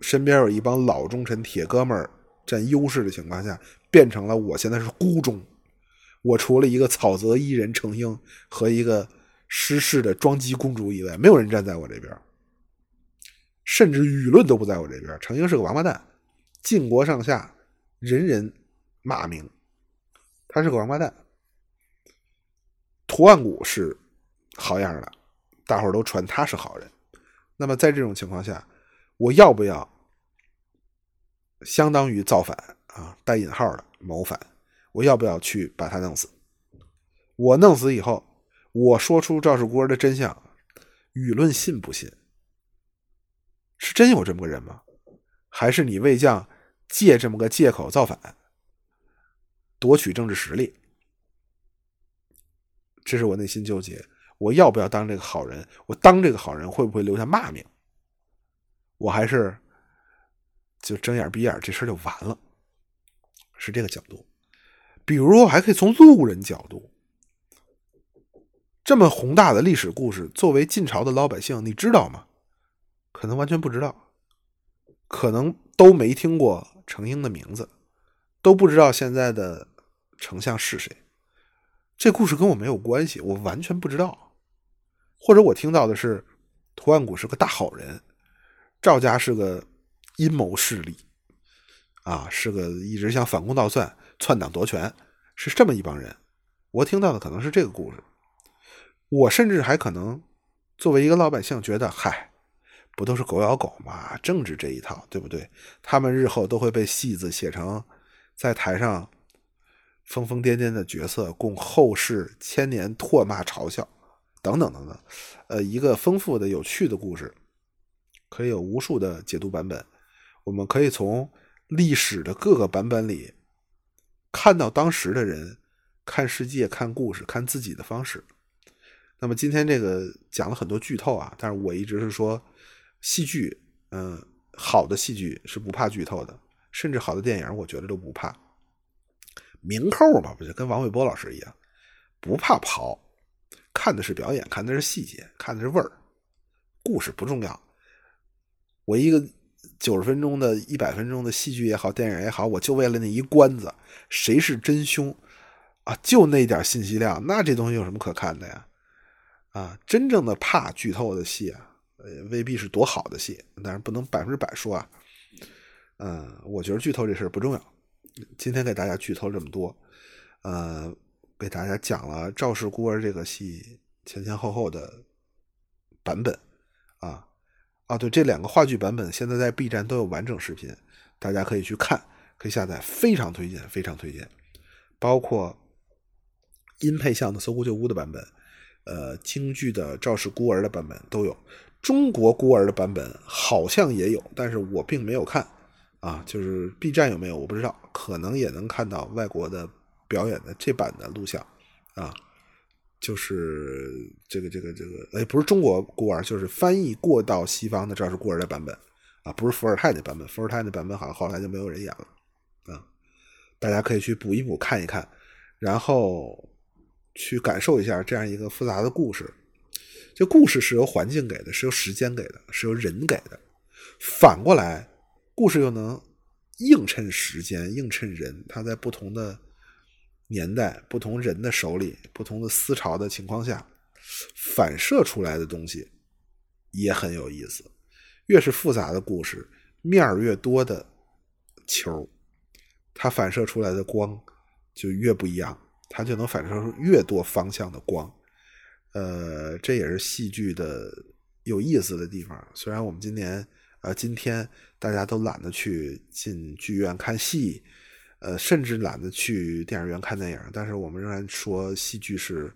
身边有一帮老忠臣、铁哥们占优势的情况下，变成了我现在是孤忠。我除了一个草泽伊人程英和一个失势的庄姬公主以外，没有人站在我这边，甚至舆论都不在我这边。程英是个王八蛋，晋国上下人人骂名，他是个王八蛋。图万古是好样的，大伙都传他是好人。那么在这种情况下。我要不要相当于造反啊？带引号的谋反，我要不要去把他弄死？我弄死以后，我说出赵氏孤儿的真相，舆论信不信？是真有这么个人吗？还是你魏将借这么个借口造反，夺取政治实力？这是我内心纠结。我要不要当这个好人？我当这个好人会不会留下骂名？我还是就睁眼闭眼，这事就完了，是这个角度。比如，我还可以从路人角度，这么宏大的历史故事，作为晋朝的老百姓，你知道吗？可能完全不知道，可能都没听过程英的名字，都不知道现在的丞相是谁。这故事跟我没有关系，我完全不知道。或者我听到的是，图万古是个大好人。赵家是个阴谋势力，啊，是个一直想反攻倒算、篡党夺权，是这么一帮人。我听到的可能是这个故事。我甚至还可能作为一个老百姓，觉得，嗨，不都是狗咬狗吗？政治这一套，对不对？他们日后都会被戏子写成在台上疯疯癫癫的角色，供后世千年唾骂嘲笑，等等等等。呃，一个丰富的、有趣的故事。可以有无数的解读版本，我们可以从历史的各个版本里看到当时的人看世界、看故事、看自己的方式。那么今天这个讲了很多剧透啊，但是我一直是说，戏剧，嗯，好的戏剧是不怕剧透的，甚至好的电影，我觉得都不怕。明扣嘛，不就跟王伟波老师一样，不怕刨，看的是表演，看的是细节，看的是味儿，故事不重要。我一个九十分钟的一百分钟的戏剧也好，电影也好，我就为了那一关子，谁是真凶啊？就那点信息量，那这东西有什么可看的呀？啊，真正的怕剧透的戏啊，呃，未必是多好的戏，但是不能百分之百说啊。嗯，我觉得剧透这事不重要。今天给大家剧透这么多，呃，给大家讲了《赵氏孤儿》这个戏前前后后的版本啊。啊，对，这两个话剧版本现在在 B 站都有完整视频，大家可以去看，可以下载，非常推荐，非常推荐。包括音配像的《搜狐旧屋》的版本，呃，京剧的《赵氏孤儿》的版本都有，中国孤儿的版本好像也有，但是我并没有看。啊，就是 B 站有没有我不知道，可能也能看到外国的表演的这版的录像，啊。就是这个这个这个，哎，不是中国孤儿，就是翻译过到西方的《这是孤儿》的版本啊，不是伏尔泰那版本，伏尔泰那版本好像后来就没有人演了啊。大家可以去补一补看一看，然后去感受一下这样一个复杂的故事。这故事是由环境给的，是由时间给的，是由人给的。反过来，故事又能映衬时间，映衬人，它在不同的年代、不同人的手里、不同的思潮的情况下，反射出来的东西也很有意思。越是复杂的故事，面儿越多的球，它反射出来的光就越不一样，它就能反射出越多方向的光。呃，这也是戏剧的有意思的地方。虽然我们今年。呃，今天大家都懒得去进剧院看戏，呃，甚至懒得去电影院看电影。但是我们仍然说，戏剧是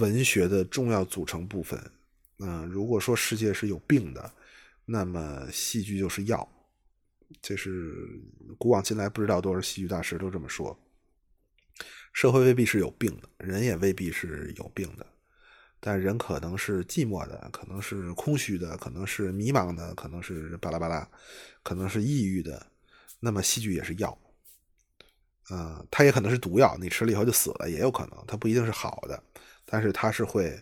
文学的重要组成部分。嗯，如果说世界是有病的，那么戏剧就是药。这是古往今来不知道多少戏剧大师都这么说。社会未必是有病的，人也未必是有病的。但人可能是寂寞的，可能是空虚的，可能是迷茫的，可能是巴拉巴拉，可能是抑郁的。那么戏剧也是药，啊，它也可能是毒药，你吃了以后就死了，也有可能，它不一定是好的，但是它是会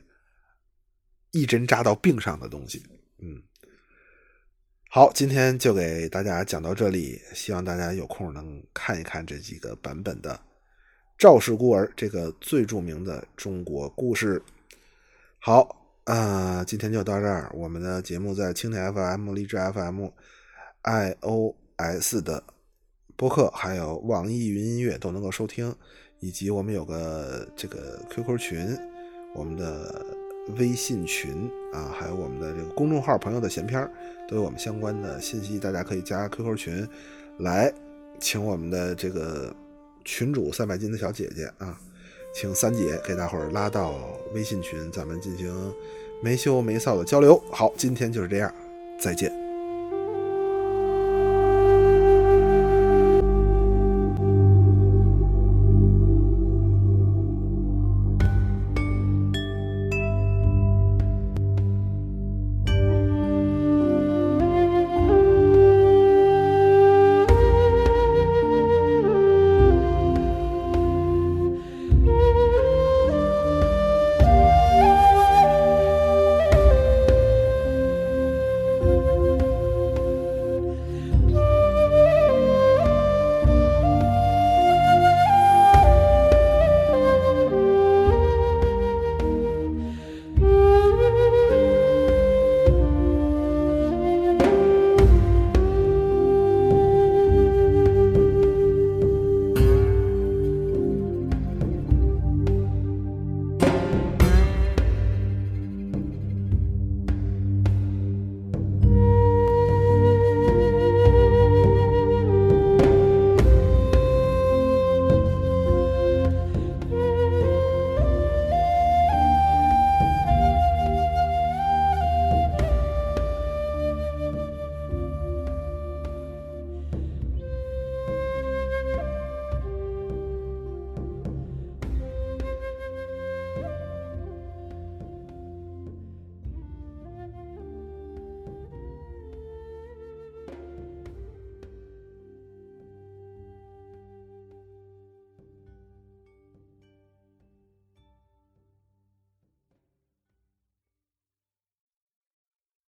一针扎到病上的东西。嗯，好，今天就给大家讲到这里，希望大家有空能看一看这几个版本的《赵氏孤儿》这个最著名的中国故事。好啊，今天就到这儿。我们的节目在蜻蜓 FM、荔枝 FM、iOS 的播客，还有网易云音乐都能够收听，以及我们有个这个 QQ 群，我们的微信群啊，还有我们的这个公众号“朋友的闲篇”，都有我们相关的信息，大家可以加 QQ 群来，请我们的这个群主三百斤的小姐姐啊。请三姐给大伙儿拉到微信群，咱们进行没羞没臊的交流。好，今天就是这样，再见。